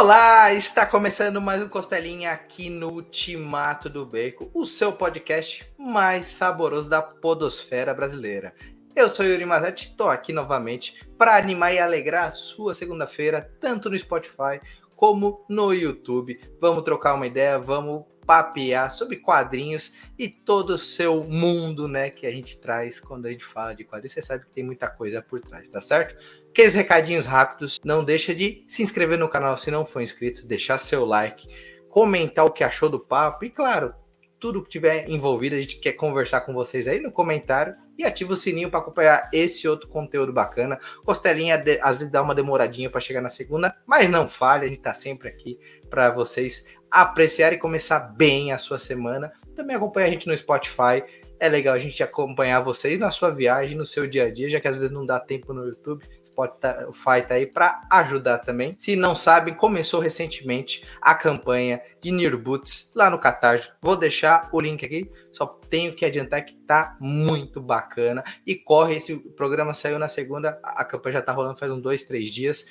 Olá, está começando mais um Costelinha aqui no Ultimato do Bacon, o seu podcast mais saboroso da podosfera brasileira. Eu sou Yuri Mazetti, estou aqui novamente para animar e alegrar a sua segunda-feira, tanto no Spotify como no YouTube. Vamos trocar uma ideia, vamos papear sobre quadrinhos e todo o seu mundo, né, que a gente traz quando a gente fala de quadrinhos. Você sabe que tem muita coisa por trás, tá certo? Aqueles recadinhos rápidos, não deixa de se inscrever no canal se não for inscrito, deixar seu like, comentar o que achou do papo e, claro, tudo que tiver envolvido, a gente quer conversar com vocês aí no comentário e ativa o sininho para acompanhar esse outro conteúdo bacana. Costelinha às vezes dá uma demoradinha para chegar na segunda, mas não falha, a gente tá sempre aqui para vocês apreciar e começar bem a sua semana. Também acompanha a gente no Spotify. É legal a gente acompanhar vocês na sua viagem, no seu dia a dia, já que às vezes não dá tempo no YouTube. Spotify tá aí para ajudar também. Se não sabem, começou recentemente a campanha de Near Boots lá no Catarse. Vou deixar o link aqui, só tenho que adiantar que tá muito bacana. E corre, esse programa saiu na segunda, a campanha já tá rolando faz uns dois, três dias.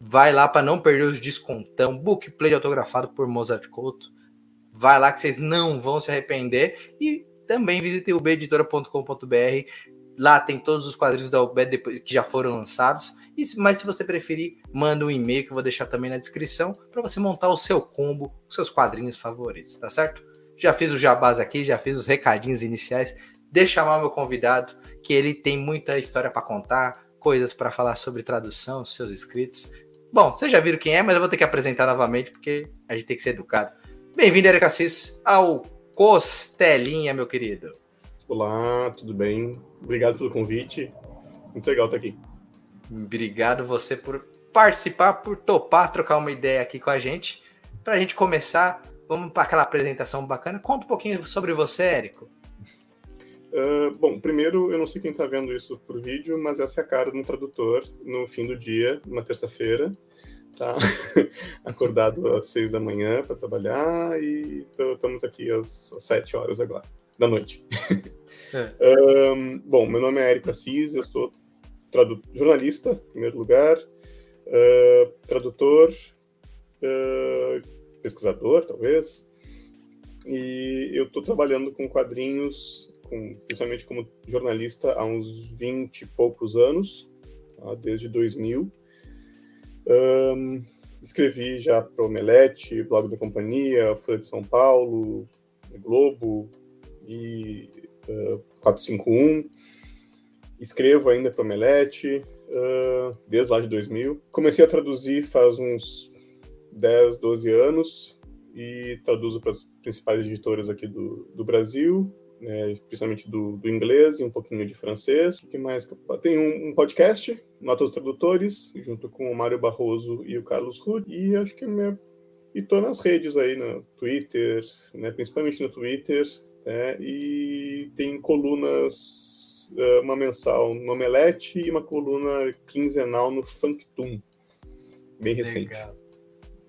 Vai lá para não perder os descontão. Book Play autografado por Mozart Couto. Vai lá que vocês não vão se arrepender. E também visite ubeditora.com.br. Lá tem todos os quadrinhos da UB que já foram lançados. Mas se você preferir, manda um e-mail que eu vou deixar também na descrição para você montar o seu combo, os seus quadrinhos favoritos, tá certo? Já fiz o jabás aqui, já fiz os recadinhos iniciais. Deixa chamar meu convidado, que ele tem muita história para contar, coisas para falar sobre tradução, seus escritos. Bom, vocês já viram quem é, mas eu vou ter que apresentar novamente porque a gente tem que ser educado. Bem-vindo, Eric Assis, ao Costelinha, meu querido. Olá, tudo bem? Obrigado pelo convite. Muito legal estar aqui. Obrigado você por participar, por topar, trocar uma ideia aqui com a gente. Para a gente começar, vamos para aquela apresentação bacana. Conta um pouquinho sobre você, Érico. Uh, bom, primeiro, eu não sei quem está vendo isso por vídeo, mas essa é a cara de um tradutor no fim do dia, uma terça-feira, tá? Acordado às seis da manhã para trabalhar e estamos aqui às, às sete horas agora, da noite. É. um, bom, meu nome é Érico Assis, eu sou jornalista, em primeiro lugar, uh, tradutor, uh, pesquisador, talvez, e eu estou trabalhando com quadrinhos com, principalmente como jornalista há uns 20 e poucos anos, tá? desde 2000. Um, escrevi já para o Omelete, Blog da Companhia, Folha de São Paulo, Globo e uh, 451. Escrevo ainda para o Omelete, uh, desde lá de 2000. Comecei a traduzir faz uns 10, 12 anos e traduzo para as principais editoras aqui do, do Brasil né, principalmente do, do, inglês e um pouquinho de francês. O que mais? Tem um, um podcast, Notas Tradutores, junto com o Mário Barroso e o Carlos Rudd, e acho que minha... e tô nas redes aí, no Twitter, né, principalmente no Twitter, né, e tem colunas, eh, uma mensal no Omelete e uma coluna quinzenal no Funktum, bem recente. Legal.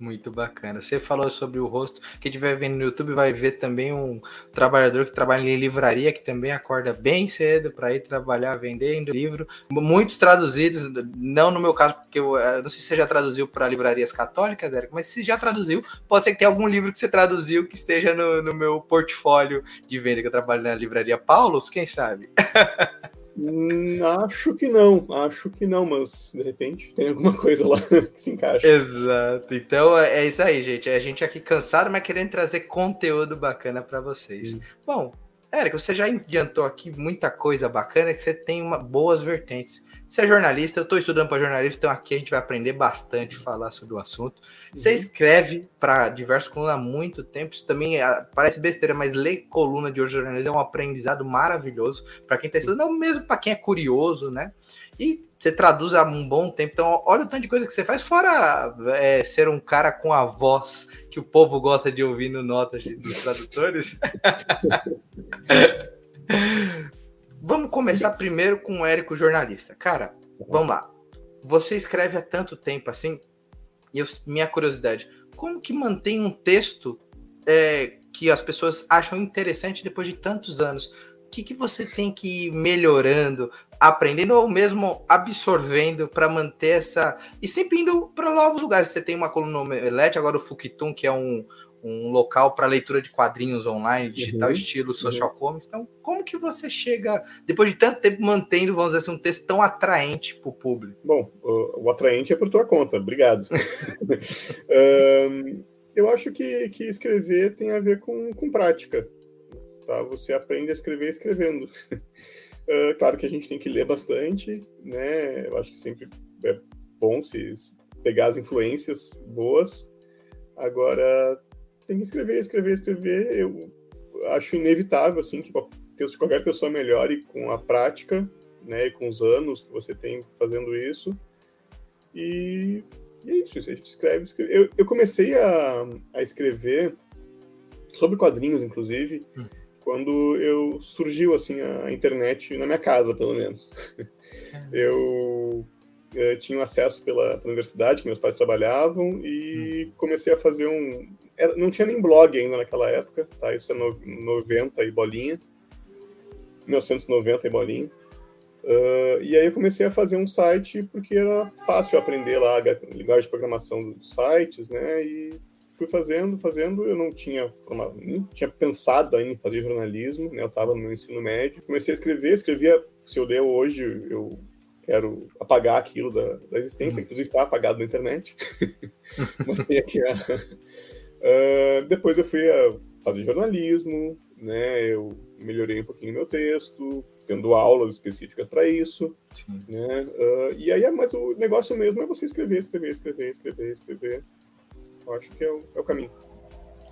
Muito bacana. Você falou sobre o rosto. Quem estiver vendo no YouTube vai ver também um trabalhador que trabalha em livraria, que também acorda bem cedo para ir trabalhar vendendo livro. Muitos traduzidos, não no meu caso, porque eu, eu não sei se você já traduziu para livrarias católicas, Érico, mas se já traduziu, pode ser que tenha algum livro que você traduziu que esteja no, no meu portfólio de venda, que eu trabalho na livraria Paulos, quem sabe? Hum, acho que não, acho que não, mas de repente tem alguma coisa lá que se encaixa. Exato. Então é, é isso aí, gente. É a gente aqui cansado, mas querendo trazer conteúdo bacana para vocês. Sim. Bom, Érico, você já adiantou aqui muita coisa bacana que você tem uma, boas vertentes. Você é jornalista, eu estou estudando para jornalista, então aqui a gente vai aprender bastante falar sobre o assunto. Você uhum. escreve para diversos colunas há muito tempo, isso também é, parece besteira, mas ler coluna de hoje jornalismo é um aprendizado maravilhoso para quem está estudando, mesmo para quem é curioso, né? E você traduz há um bom tempo, então olha o tanto de coisa que você faz, fora é, ser um cara com a voz que o povo gosta de ouvir no Notas dos Tradutores. Vamos começar primeiro com o Érico, jornalista. Cara, vamos lá. Você escreve há tanto tempo assim, e eu, minha curiosidade, como que mantém um texto é, que as pessoas acham interessante depois de tantos anos? que, que você tem que ir melhorando, aprendendo ou mesmo absorvendo para manter essa. E sempre indo para novos lugares. Você tem uma coluna no Omelete, agora o Fukitum, que é um, um local para leitura de quadrinhos online, digital, uhum, estilo social uhum. comics. Então, como que você chega, depois de tanto tempo mantendo, vamos dizer assim, um texto tão atraente para o público? Bom, o, o, atraente é por tua conta, obrigado. um, eu acho que, que escrever tem a ver com, com prática. Tá? Você aprende a escrever escrevendo. uh, claro que a gente tem que ler bastante, né? Eu acho que sempre é bom se pegar as influências boas. Agora, tem que escrever, escrever, escrever. Eu acho inevitável, assim, que qualquer pessoa melhore com a prática, né, e com os anos que você tem fazendo isso. E, e é isso, a gente escreve, escreve. Eu, eu comecei a, a escrever sobre quadrinhos, inclusive, hum. quando eu surgiu, assim, a internet na minha casa, pelo menos. eu, eu tinha acesso pela, pela universidade, que meus pais trabalhavam, e hum. comecei a fazer um, era, não tinha nem blog ainda naquela época, tá? Isso é no, 90 e bolinha. 1990 e bolinha. Uh, e aí eu comecei a fazer um site porque era fácil aprender lá a linguagem de programação dos sites, né? E fui fazendo, fazendo. Eu não tinha formado, nem tinha pensado ainda em fazer jornalismo, né? Eu estava no meu ensino médio. Comecei a escrever, escrevia. Se eu ler hoje, eu quero apagar aquilo da, da existência, uhum. inclusive está apagado na internet. Mas tem aqui a, Uh, depois eu fui a fazer jornalismo, né? Eu melhorei um pouquinho meu texto, tendo aulas específicas para isso, Sim. né? Uh, e aí, mas o negócio mesmo é você escrever, escrever, escrever, escrever, escrever. Eu acho que é o, é o caminho.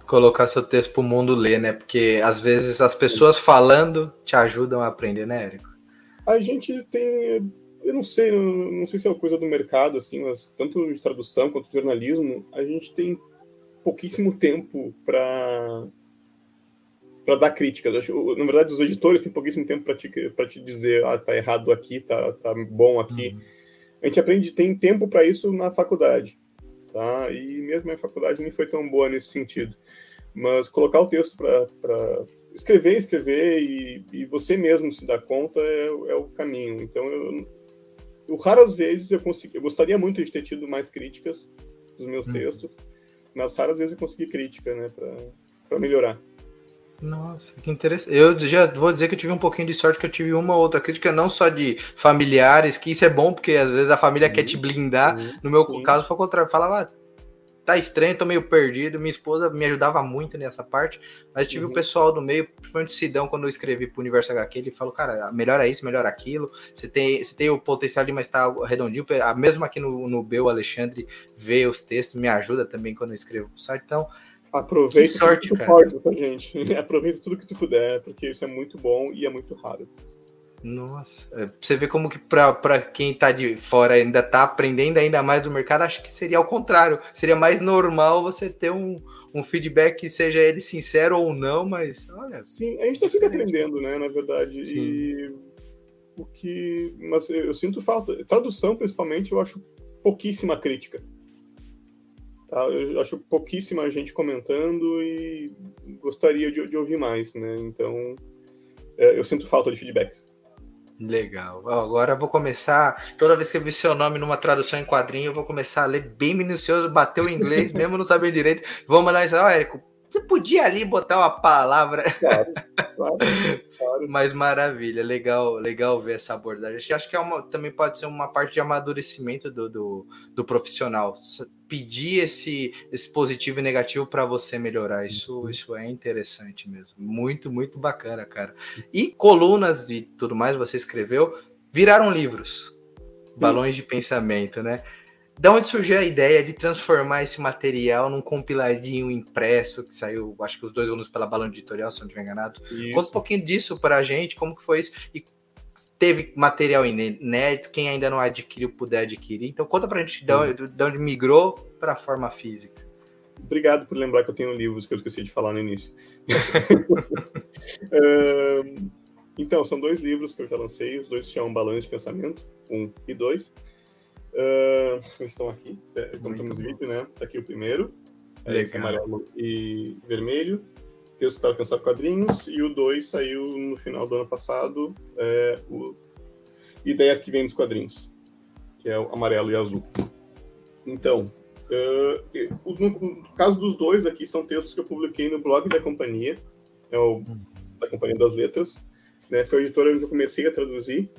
Colocar seu texto para o mundo ler, né? Porque às vezes as pessoas falando te ajudam a aprender, né, Érico? A gente tem eu não sei, não, não sei se é uma coisa do mercado, assim, mas tanto de tradução quanto de jornalismo, a gente tem pouquíssimo tempo para para dar críticas. Na verdade, os editores têm pouquíssimo tempo para te, te dizer, ah, tá errado aqui, tá, tá bom aqui. Uhum. A gente aprende, tem tempo para isso na faculdade, tá? E mesmo a faculdade nem foi tão boa nesse sentido. Mas colocar o texto para escrever, escrever e, e, você mesmo se dar conta é, é o caminho. Então, eu, eu, raras vezes eu consegui, eu gostaria muito de ter tido mais críticas dos meus uhum. textos, nas raras vezes eu consegui crítica, né, para melhorar. Nossa, que interessante. Eu já vou dizer que eu tive um pouquinho de sorte que eu tive uma outra crítica, não só de familiares, que isso é bom, porque às vezes a família sim, quer te blindar. Sim, no meu sim. caso foi o contrário. Falava, ah, tá estranho, tô meio perdido. Minha esposa me ajudava muito nessa parte, mas tive uhum. o pessoal do meio, principalmente o Sidão, quando eu escrevi pro Universo HQ, ele falou, cara, melhora isso, melhora aquilo. Você tem, você tem o potencial ali, mas tá redondinho. Mesmo aqui no, no B, o Alexandre vê os textos, me ajuda também quando eu escrevo pro site. Então, Aproveita sorte, tudo que tu pode, tá, gente. Aproveita tudo que tu puder, porque isso é muito bom e é muito raro. Nossa, é, você vê como que para quem tá de fora ainda tá aprendendo ainda mais do mercado, acho que seria ao contrário. Seria mais normal você ter um, um feedback que seja ele sincero ou não, mas olha. Sim, a gente tá sempre aprendendo, né, na verdade. Sim. E o que. Mas eu sinto falta. Tradução, principalmente, eu acho pouquíssima crítica. Tá? Eu acho pouquíssima gente comentando e gostaria de, de ouvir mais, né? Então, é, eu sinto falta de feedbacks. Legal. Agora eu vou começar. Toda vez que eu vi seu nome numa tradução em quadrinho, eu vou começar a ler bem minucioso, bater o inglês, mesmo não saber direito. Vou mandar isso. Ó, oh, Érico, você podia ali botar uma palavra. Claro, claro, claro. Mas maravilha, legal, legal ver essa abordagem. Acho que é uma, também pode ser uma parte de amadurecimento do, do, do profissional. Pedir esse, esse positivo e negativo para você melhorar. Isso, isso é interessante mesmo. Muito, muito bacana, cara. E colunas e tudo mais, você escreveu, viraram livros. Balões de pensamento, né? Da onde surgiu a ideia de transformar esse material num compiladinho impresso que saiu, acho que os dois volumes pela Balão Editorial, se não estiver enganado. Isso. Conta um pouquinho disso para a gente, como que foi isso e teve material inédito, quem ainda não adquiriu puder adquirir. Então conta para a gente de onde, de onde migrou para a forma física. Obrigado por lembrar que eu tenho livros que eu esqueci de falar no início. então, são dois livros que eu já lancei, os dois se chamam Balões de Pensamento, um e dois. Uh, eles estão aqui, é, como estamos vídeo, né? Tá aqui o primeiro, é esse amarelo e vermelho. Texto para Alcançar Quadrinhos, e o 2 saiu no final do ano passado, é, o Ideias que Vêm dos Quadrinhos, que é o amarelo e azul. Então, uh, no, caso dos dois aqui, são textos que eu publiquei no blog da companhia, é o, da Companhia das Letras, né, foi a editora onde eu comecei a traduzir,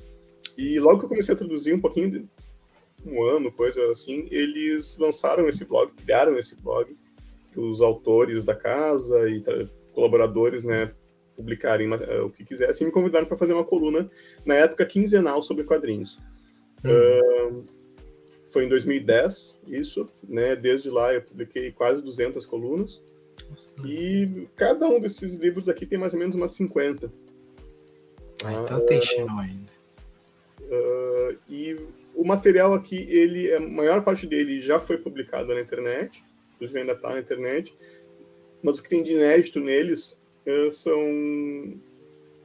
e logo que eu comecei a traduzir um pouquinho, um ano, coisa assim, eles lançaram esse blog, criaram esse blog, os autores da casa e colaboradores, né, publicarem o que quisessem, me convidaram para fazer uma coluna, na época quinzenal, sobre quadrinhos. Uhum. Uh, foi em 2010, isso, né? Desde lá eu publiquei quase 200 colunas. Nossa, e cada um desses livros aqui tem mais ou menos umas 50. Ah, então uh, tem chão ainda. Uh, e o material aqui, ele, a maior parte dele já foi publicado na internet, inclusive ainda está na internet, mas o que tem de inédito neles uh, são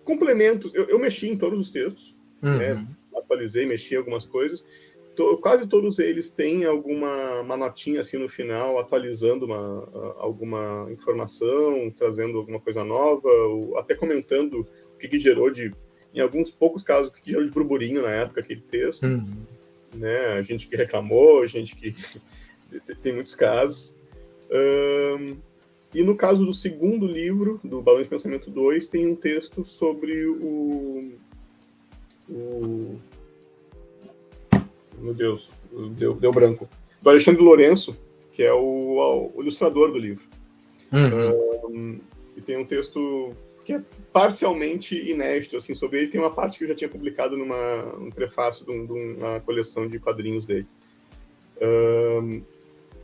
complementos. Eu, eu, mexi em todos os textos, uhum. né? atualizei, mexi em algumas coisas. To, quase todos eles têm alguma uma notinha assim no final, atualizando uma, alguma informação, trazendo alguma coisa nova, ou até comentando o que, que gerou de, em alguns poucos casos, o que, que gerou de burburinho na época aquele texto. Uhum. Né? A gente que reclamou, gente que tem muitos casos. Um, e no caso do segundo livro, do Balão de Pensamento 2, tem um texto sobre o. o meu Deus, deu, deu branco. Do Alexandre Lourenço, que é o, o ilustrador do livro. Uhum. Um, e tem um texto que é parcialmente inédito, assim, sobre ele. Tem uma parte que eu já tinha publicado numa um prefácio de, um, de uma coleção de quadrinhos dele. Um,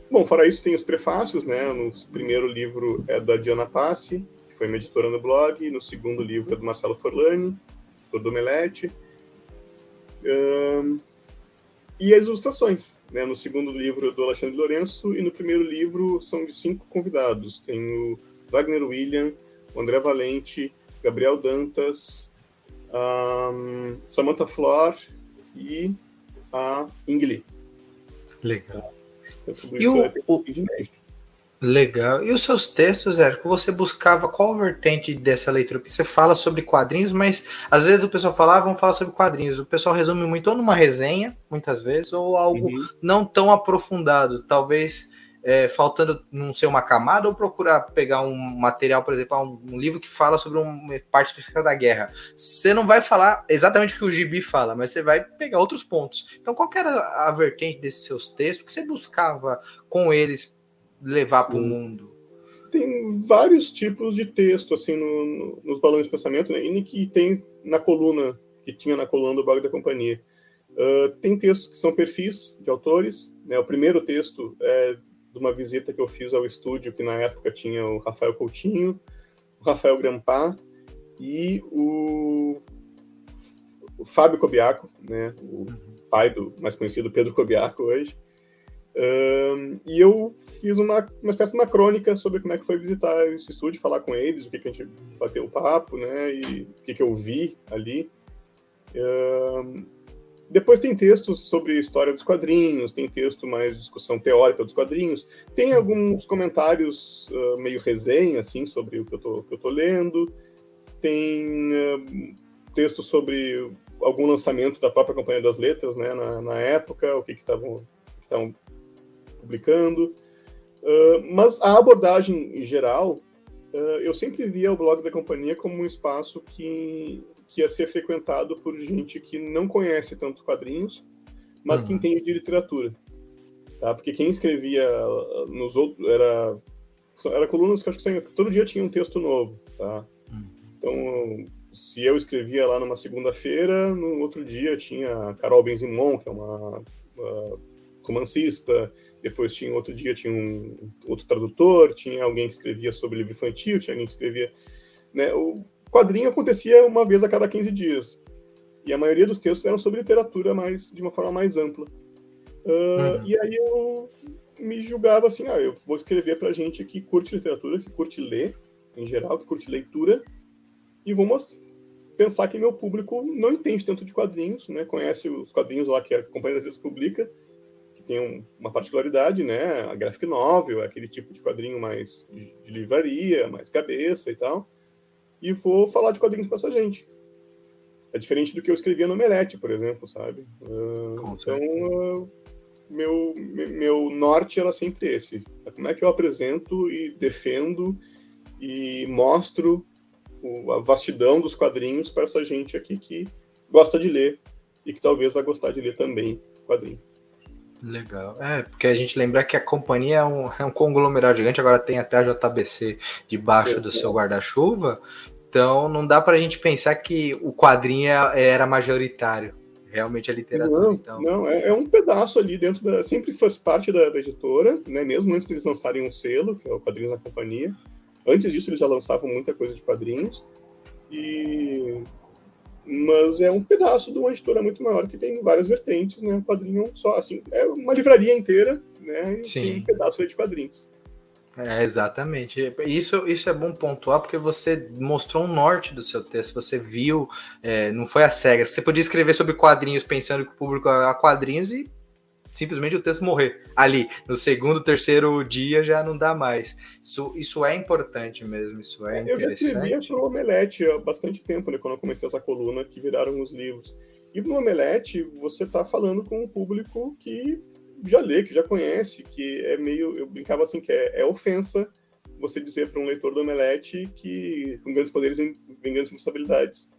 bom, fora isso, tem os prefácios, né? No primeiro livro é da Diana Passi, que foi minha editora no blog. No segundo livro é do Marcelo Forlani, editor do Omelete. Um, e as ilustrações, né? No segundo livro do Alexandre Lourenço e no primeiro livro são de cinco convidados. Tem o Wagner William, o André Valente, Gabriel Dantas, um, Samantha Flor e a Ingli. Legal. Então, e o, o... Legal. E os seus textos, Érico, você buscava qual vertente dessa leitura? Porque você fala sobre quadrinhos, mas às vezes o pessoal fala, ah, vamos falar sobre quadrinhos. O pessoal resume muito ou numa resenha, muitas vezes, ou algo uhum. não tão aprofundado. Talvez é, faltando não ser uma camada ou procurar pegar um material, por exemplo, um, um, livro que fala sobre uma parte específica da guerra. Você não vai falar exatamente o que o Gibi fala, mas você vai pegar outros pontos. Então, qual era a vertente desses seus textos que você buscava com eles levar para o mundo? Tem vários tipos de texto assim no, no, nos balões de pensamento, né? e que tem na coluna que tinha na coluna do blog da companhia. Uh, tem textos que são perfis de autores. Né? O primeiro texto é de uma visita que eu fiz ao estúdio, que na época tinha o Rafael Coutinho, o Rafael Grampá e o, o Fábio Cobiaco, né, o pai do mais conhecido Pedro Cobiaco hoje. Um, e eu fiz uma, uma espécie de uma crônica sobre como é que foi visitar esse estúdio, falar com eles, o que, que a gente bateu o papo, né, e o que, que eu vi ali. Um, depois tem textos sobre história dos quadrinhos, tem texto mais discussão teórica dos quadrinhos, tem alguns comentários uh, meio resenha, assim, sobre o que eu tô, que eu tô lendo, tem uh, texto sobre algum lançamento da própria Companhia das Letras, né, na, na época, o que estavam publicando. Uh, mas a abordagem em geral, eu sempre via o blog da companhia como um espaço que que ia ser frequentado por gente que não conhece tantos quadrinhos, mas uhum. que entende de literatura. Tá? Porque quem escrevia nos outros era era colunas que acho que todo dia tinha um texto novo, tá? Uhum. Então, se eu escrevia lá numa segunda-feira, no outro dia tinha a Carol Benzimon, que é uma, uma romancista, depois tinha outro dia tinha um outro tradutor, tinha alguém que escrevia sobre livro infantil, tinha alguém que escrevia, né, o, quadrinho acontecia uma vez a cada 15 dias. E a maioria dos textos eram sobre literatura, mas de uma forma mais ampla. Uh, uhum. E aí eu me julgava assim, ah, eu vou escrever pra gente que curte literatura, que curte ler, em geral, que curte leitura, e vamos pensar que meu público não entende tanto de quadrinhos, né? Conhece os quadrinhos lá que a Companhia das Vezes publica, que tem um, uma particularidade, né? A graphic novel, é aquele tipo de quadrinho mais de, de livraria, mais cabeça e tal. E vou falar de quadrinhos para essa gente. É diferente do que eu escrevia no Omelete, por exemplo, sabe? Uh, então, uh, meu, meu norte era sempre esse. Como é que eu apresento e defendo e mostro a vastidão dos quadrinhos para essa gente aqui que gosta de ler e que talvez vai gostar de ler também quadrinho. Legal. É, porque a gente lembra que a companhia é um, é um conglomerado gigante, agora tem até a JBC debaixo é, do seu guarda-chuva, então não dá para a gente pensar que o quadrinho é, era majoritário. Realmente a literatura, não, então. Não, é, é, um pedaço ali dentro da. Sempre faz parte da, da editora, né? Mesmo antes de eles lançarem um selo, que é o Quadrinhos da Companhia. Antes disso, eles já lançavam muita coisa de quadrinhos. E mas é um pedaço de uma editora muito maior que tem várias vertentes, né? Um quadrinho só, assim, é uma livraria inteira, né? E Sim. tem um pedaço de quadrinhos. É, exatamente. Isso, isso é bom pontuar porque você mostrou um norte do seu texto. Você viu, é, não foi a cega. Você podia escrever sobre quadrinhos pensando que o público é quadrinhos e simplesmente o texto morrer ali. No segundo, terceiro dia já não dá mais. Isso, isso é importante mesmo, isso é, Eu já escrevia para o Omelete há bastante tempo, né, quando eu comecei essa coluna, que viraram os livros. E no Omelete, você está falando com um público que já lê, que já conhece, que é meio... Eu brincava assim, que é, é ofensa você dizer para um leitor do Omelete que com grandes poderes vem, vem grandes responsabilidades.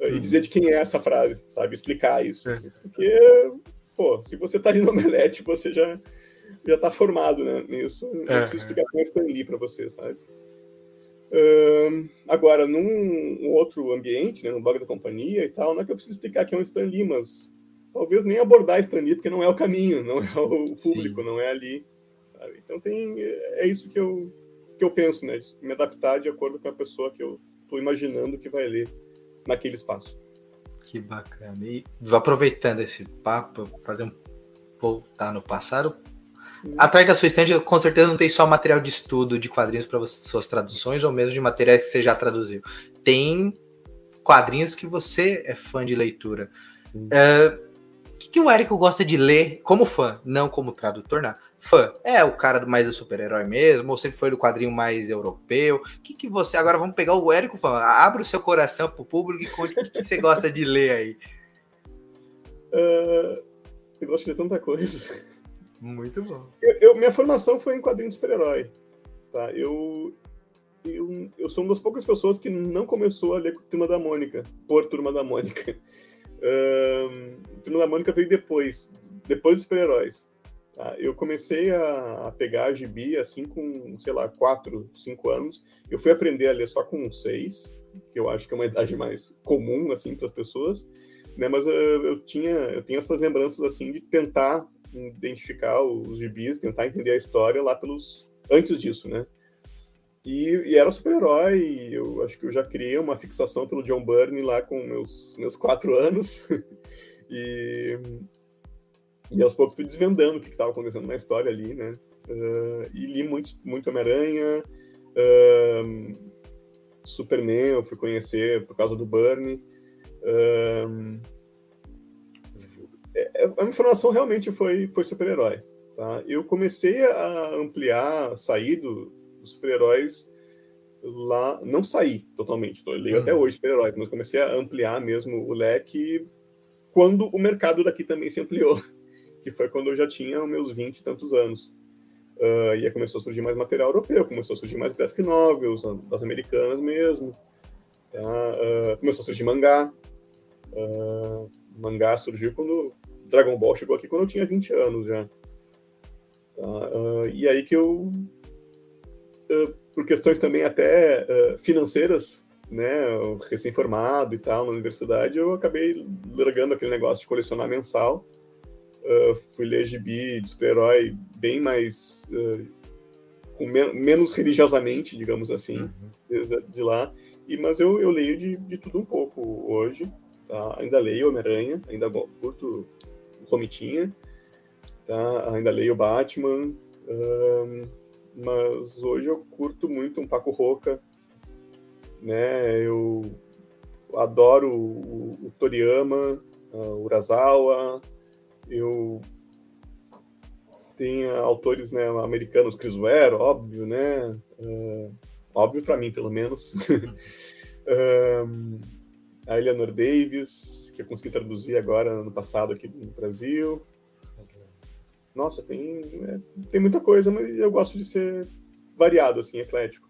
E uhum. dizer de quem é essa frase, sabe? Explicar isso. É. Porque pô, se você tá ali no Omelete, você já, já tá formado né, nisso. Não é, preciso explicar com Stan Lee pra você, sabe? Uh, agora, num outro ambiente, né, no blog da companhia e tal, não é que eu preciso explicar que é um Stan Lee, mas talvez nem abordar Stan Lee, porque não é o caminho, não é o público, Sim. não é ali. Sabe? Então tem, é isso que eu, que eu penso, né? Me adaptar de acordo com a pessoa que eu estou imaginando que vai ler naquele espaço. Que bacana. E aproveitando esse papo, fazer um voltar no passado. Atrás da sua estande, com certeza não tem só material de estudo de quadrinhos para suas traduções ou mesmo de materiais que você já traduziu. Tem quadrinhos que você é fã de leitura. Uh, que o Érico gosta de ler como fã, não como tradutor, não. Fã, é o cara mais do super-herói mesmo, ou sempre foi do quadrinho mais europeu? O que, que você. Agora vamos pegar o Érico fã, abre o seu coração pro público e conte o que, que você gosta de ler aí. Uh, eu gosto de ler tanta coisa. Muito bom. Eu, eu, minha formação foi em quadrinho de super-herói. Tá? Eu, eu, eu sou uma das poucas pessoas que não começou a ler Turma da Mônica, por Turma da Mônica. Um, Turma da Mônica veio depois, depois dos super-heróis. Tá? Eu comecei a, a pegar a gibi assim com, sei lá, 4, 5 anos. Eu fui aprender a ler só com 6, que eu acho que é uma idade mais comum assim para as pessoas. Né? Mas uh, eu tinha, eu tenho essas lembranças assim de tentar identificar os gibis, tentar entender a história lá pelos antes disso, né? E, e era super-herói, eu acho que eu já criei uma fixação pelo John Byrne lá com meus, meus quatro anos. e, e aos poucos fui desvendando o que estava acontecendo na história ali, né? Uh, e li muito, muito Homem-Aranha, uh, Superman eu fui conhecer por causa do Byrne. Uh, a minha formação realmente foi, foi super-herói. Tá? Eu comecei a ampliar, sair do, os super-heróis lá. Não saí totalmente, eu leio uhum. até hoje super-heróis, mas comecei a ampliar mesmo o leque quando o mercado daqui também se ampliou, que foi quando eu já tinha meus 20 e tantos anos. Uh, e aí começou a surgir mais material europeu, começou a surgir mais graphic novels, das americanas mesmo. Tá? Uh, começou a surgir mangá. Uh, mangá surgiu quando Dragon Ball chegou aqui quando eu tinha 20 anos já. Tá? e aí que eu por questões também até uh, financeiras, né, recém-formado e tal na universidade, eu acabei largando aquele negócio de colecionar mensal. Uh, fui ler gibi de super-herói bem mais. Uh, com men menos religiosamente, digamos assim, uhum. de, de, lá. E, mas eu, eu leio de, de tudo um pouco hoje. Tá? Ainda leio Homem-Aranha, ainda curto Romitinha, tá? ainda leio Batman. Um, mas hoje eu curto muito um Paco Roca, né? Eu adoro o, o Toriyama, o Urasawa, eu tem autores né, americanos, Chris Ware, óbvio, né? Uh, óbvio para mim, pelo menos. um, a Eleanor Davis, que eu consegui traduzir agora ano passado aqui no Brasil. Nossa, tem, é, tem muita coisa, mas eu gosto de ser variado, assim, eclético.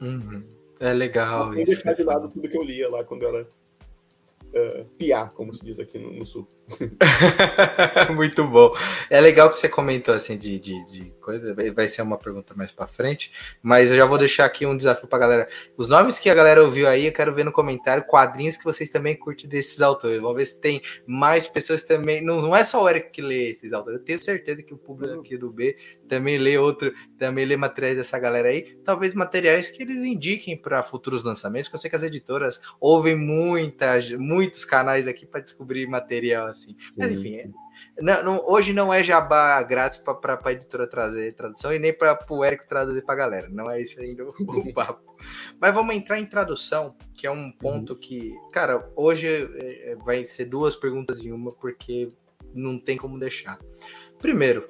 Uhum. É legal. Não deixar de lado tudo que eu lia lá quando eu era uh, piá, como se diz aqui no, no sul. Muito bom. É legal que você comentou assim de, de, de coisa, vai ser uma pergunta mais para frente, mas eu já vou deixar aqui um desafio para galera. Os nomes que a galera ouviu aí, eu quero ver no comentário quadrinhos que vocês também curtem desses autores. Vamos ver se tem mais pessoas também. Não, não é só o Eric que lê esses autores. Eu tenho certeza que o público aqui do B também lê outro, também lê materiais dessa galera aí. Talvez materiais que eles indiquem para futuros lançamentos, porque eu sei que as editoras ouvem muita, muitos canais aqui para descobrir material assim. Mas enfim, sim. Não, não, hoje não é jabá grátis para a editora trazer tradução e nem para o Érico traduzir para a galera. Não é isso ainda o papo. Mas vamos entrar em tradução, que é um ponto uhum. que, cara, hoje é, é, vai ser duas perguntas em uma, porque não tem como deixar. Primeiro,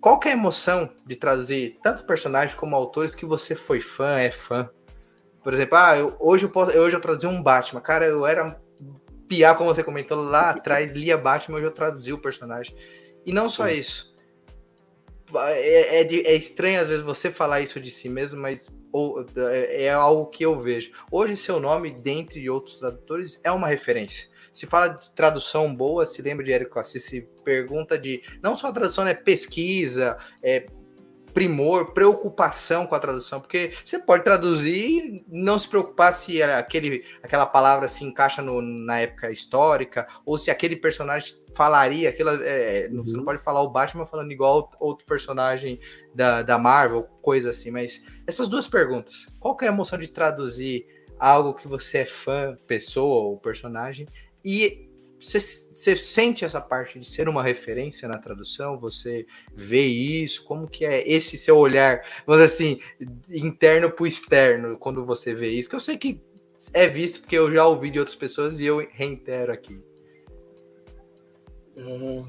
qual é a emoção de traduzir tanto personagens como autores que você foi fã, é fã? Por exemplo, ah, eu, hoje, eu posso, hoje eu traduzi um Batman. Cara, eu era Piá, como você comentou lá atrás, lia Batman, hoje eu traduzi o personagem. E não só isso. É, é, é, estranho às vezes você falar isso de si mesmo, mas ou, é, é algo que eu vejo. Hoje, seu nome, dentre outros tradutores, é uma referência. Se fala de tradução boa, se lembra de Érico Assis, se pergunta de não só tradução, é pesquisa, é primor, preocupação com a tradução, porque você pode traduzir e não se preocupar se aquele, aquela palavra se encaixa no, na época histórica, ou se aquele personagem falaria aquilo. É, uhum. Você não pode falar o Batman falando igual outro personagem da, da Marvel, coisa assim, mas essas duas perguntas. Qual que é a emoção de traduzir algo que você é fã, pessoa ou personagem, e você, sente essa parte de ser uma referência na tradução? Você vê isso? Como que é esse seu olhar, vamos assim, interno para o externo, quando você vê isso? Que eu sei que é visto porque eu já ouvi de outras pessoas e eu reitero aqui. Uh,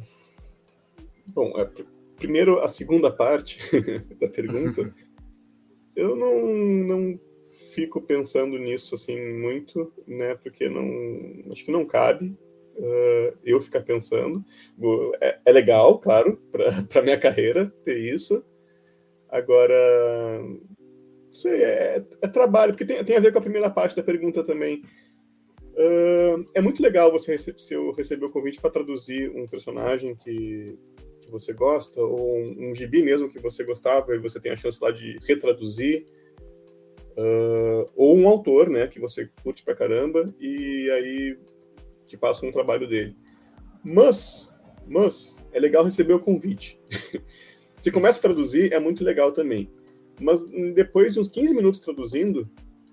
bom, é, primeiro a segunda parte da pergunta, eu não, não fico pensando nisso assim muito, né? Porque não acho que não cabe uh, eu ficar pensando. É, é legal, claro, para minha carreira ter isso. Agora, sei, é, é, trabalho, porque tem, tem a ver com a primeira parte da pergunta também. Uh, é muito legal você rece se eu receber o convite para traduzir um personagem que, que você gosta, ou um, um gibi mesmo que você gostava e você tem a chance lá de retraduzir. Uh, ou um autor, né, que você curte pra caramba, e aí te passam um trabalho dele. Mas, mas, é legal receber o convite. Se começa a traduzir, é muito legal também. Mas depois de uns 15 minutos traduzindo,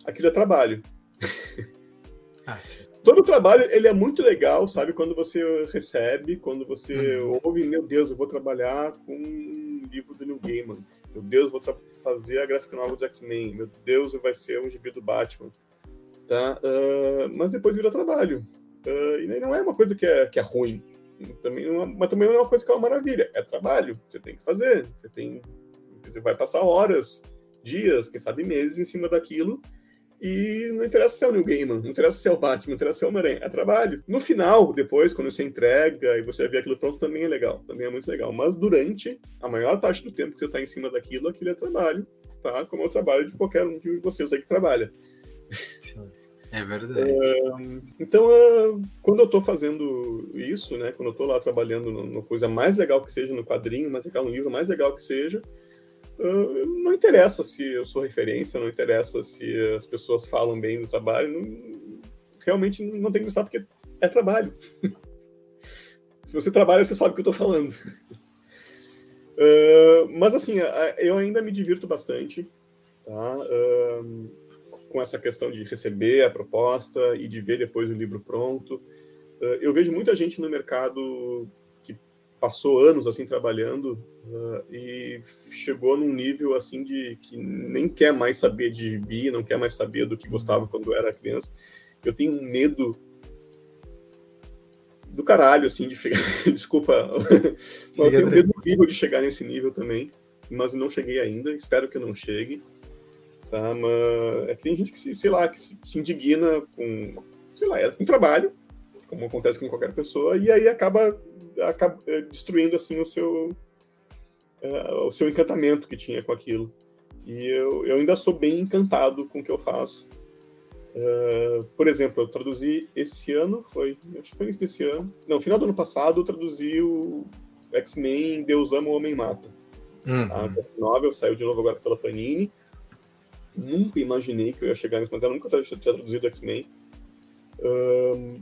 aquilo é trabalho. Ah, Todo o trabalho, ele é muito legal, sabe? Quando você recebe, quando você uhum. ouve, meu Deus, eu vou trabalhar com um livro do Neil Gaiman. Meu Deus, vou fazer a gráfica nova dos X-Men. Meu Deus, vai ser um gibi do Batman. Tá? Uh, mas depois vira trabalho. Uh, e não é uma coisa que é, que é ruim. Também não é, mas também não é uma coisa que é uma maravilha. É trabalho. Você tem que fazer. Você tem. Você vai passar horas, dias, quem sabe meses em cima daquilo. E não interessa se é o New Gaiman, não interessa se é o Batman, não interessa se é o Homem-Aranha, é trabalho. No final, depois, quando você entrega e você vê aquilo pronto, também é legal, também é muito legal. Mas durante a maior parte do tempo que você está em cima daquilo, aquilo é trabalho, tá? Como é o trabalho de qualquer um de vocês aí que trabalha. Sim. É verdade. Uh, então, uh, quando eu estou fazendo isso, né, quando eu estou lá trabalhando numa coisa mais legal que seja no quadrinho, mais legal no livro, mais legal que seja, uh, não interessa se eu sou referência, não interessa se as pessoas falam bem do trabalho, não, realmente não tem que pensar porque é trabalho. se você trabalha, você sabe o que eu estou falando. mas assim, eu ainda me divirto bastante, tá? Com essa questão de receber a proposta e de ver depois o livro pronto. Uh, eu vejo muita gente no mercado que passou anos assim trabalhando uh, e chegou num nível assim de que nem quer mais saber de gibi, não quer mais saber do que gostava quando era criança. Eu tenho medo do caralho, assim, de desculpa, mas eu tenho medo horrível de chegar nesse nível também, mas não cheguei ainda, espero que eu não chegue, tá, mas é que tem gente que se, sei lá, que se, se indigna com, sei lá, é um trabalho, como acontece com qualquer pessoa, e aí acaba, acaba é, destruindo, assim, o seu, uh, o seu encantamento que tinha com aquilo. E eu, eu ainda sou bem encantado com o que eu faço. Uh, por exemplo, eu traduzi esse ano, foi, acho que foi início desse ano, não, final do ano passado, eu traduzi o X-Men Deus Ama, o Homem Mata. Uhum. A novel saiu de novo agora pela Panini. Nunca imaginei que eu ia chegar nesse momento, nunca tinha traduzido X-Men. Uh,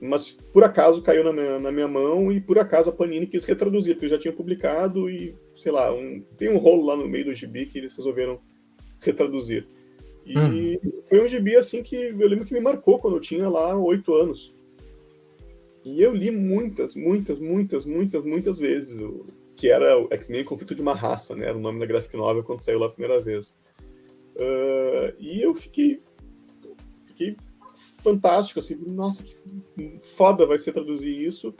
mas por acaso caiu na minha, na minha, mão e por acaso a Panini quis retraduzir, porque já tinha publicado e, sei lá, um, tem um rolo lá no meio do gibi que eles resolveram retraduzir. E hum. foi um gibi assim que eu lembro que me marcou quando eu tinha lá oito anos. E eu li muitas, muitas, muitas, muitas, muitas vezes, que era o X-Men Conflito de uma Raça, né? Era o nome da graphic novel quando saiu lá a primeira vez. Uh, e eu fiquei, fiquei fantástico, assim, nossa, que foda vai ser traduzir isso.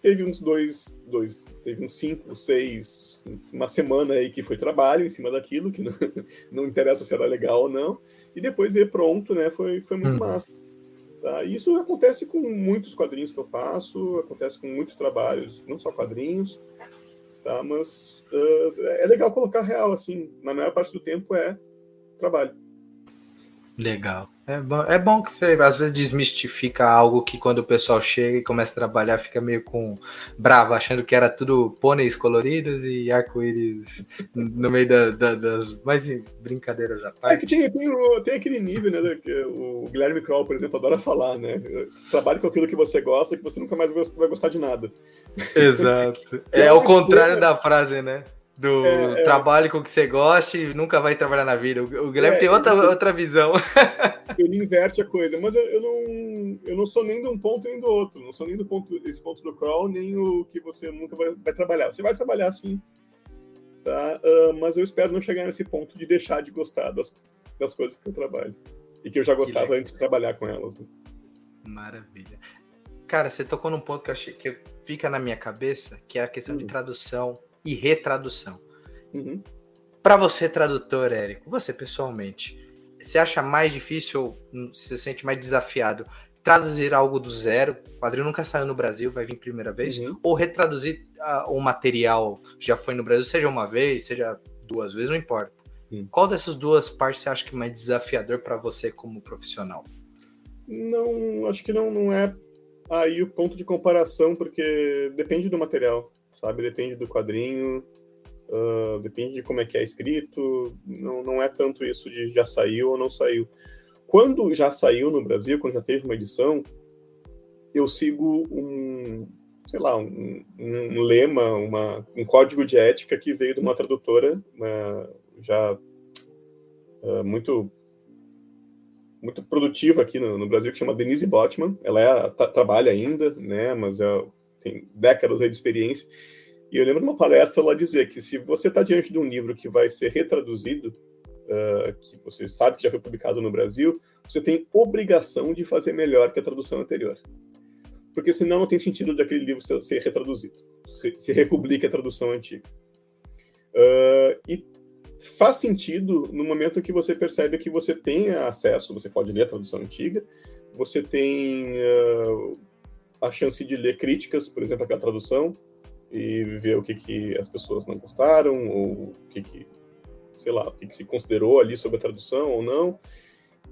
Teve uns dois, dois, teve uns cinco, seis, uma semana aí que foi trabalho em cima daquilo, que não, não interessa se era legal ou não, e depois ver pronto, né, foi, foi muito hum. massa. Tá? Isso acontece com muitos quadrinhos que eu faço, acontece com muitos trabalhos, não só quadrinhos, tá? mas uh, é legal colocar real, assim, na maior parte do tempo é trabalho. Legal. É bom, é bom que você às vezes desmistifica algo que quando o pessoal chega e começa a trabalhar fica meio com bravo, achando que era tudo pôneis coloridos e arco-íris no meio da, da, das mais brincadeiras à parte. É que tem, tem, tem aquele nível, né? Que o Guilherme Kroll, por exemplo, adora falar, né? Trabalhe com aquilo que você gosta, que você nunca mais vai gostar de nada. Exato. é, é o contrário da frase, né? Do é, é. trabalho com o que você gosta e nunca vai trabalhar na vida. O, Guilherme é, tem outra, ele, outra visão. Ele inverte a coisa, mas eu, eu, não, eu não sou nem de um ponto nem do outro. Não sou nem do ponto, esse ponto do crawl, nem o que você nunca vai, vai trabalhar. Você vai trabalhar sim, tá? Uh, mas eu espero não chegar nesse ponto de deixar de gostar das, das coisas que eu trabalho. E que eu já gostava antes de trabalhar com elas. Né? Maravilha. Cara, você tocou num ponto que eu achei que fica na minha cabeça, que é a questão de uhum. tradução e retradução. Uhum. Para você, tradutor, Érico, você pessoalmente, você acha mais difícil, se sente mais desafiado, traduzir algo do zero? O quadrinho nunca saiu no Brasil, vai vir primeira vez? Uhum. Ou retraduzir uh, um material já foi no Brasil, seja uma vez, seja duas vezes, não importa. Uhum. Qual dessas duas partes você acha que é mais desafiador para você como profissional? Não, acho que não, não é aí o ponto de comparação, porque depende do material sabe? Depende do quadrinho, uh, depende de como é que é escrito, não, não é tanto isso de já saiu ou não saiu. Quando já saiu no Brasil, quando já teve uma edição, eu sigo um, sei lá, um, um lema, uma, um código de ética que veio de uma tradutora uma, já uh, muito muito produtiva aqui no, no, Brasil, que chama Denise Botman. Ela é, trabalha ainda, né, mas é tem décadas de experiência. E eu lembro de uma palestra ela dizer que se você está diante de um livro que vai ser retraduzido, uh, que você sabe que já foi publicado no Brasil, você tem obrigação de fazer melhor que a tradução anterior. Porque senão não tem sentido daquele livro ser, ser retraduzido. Se, se, republica a tradução antiga. Uh, e faz sentido no momento em que você percebe que você tem acesso, você pode ler a tradução antiga, você tem uh, a chance de ler críticas, por exemplo, aquela tradução, e ver o que, que as pessoas não gostaram, ou o que, que sei lá, o que, que se considerou ali sobre a tradução ou não.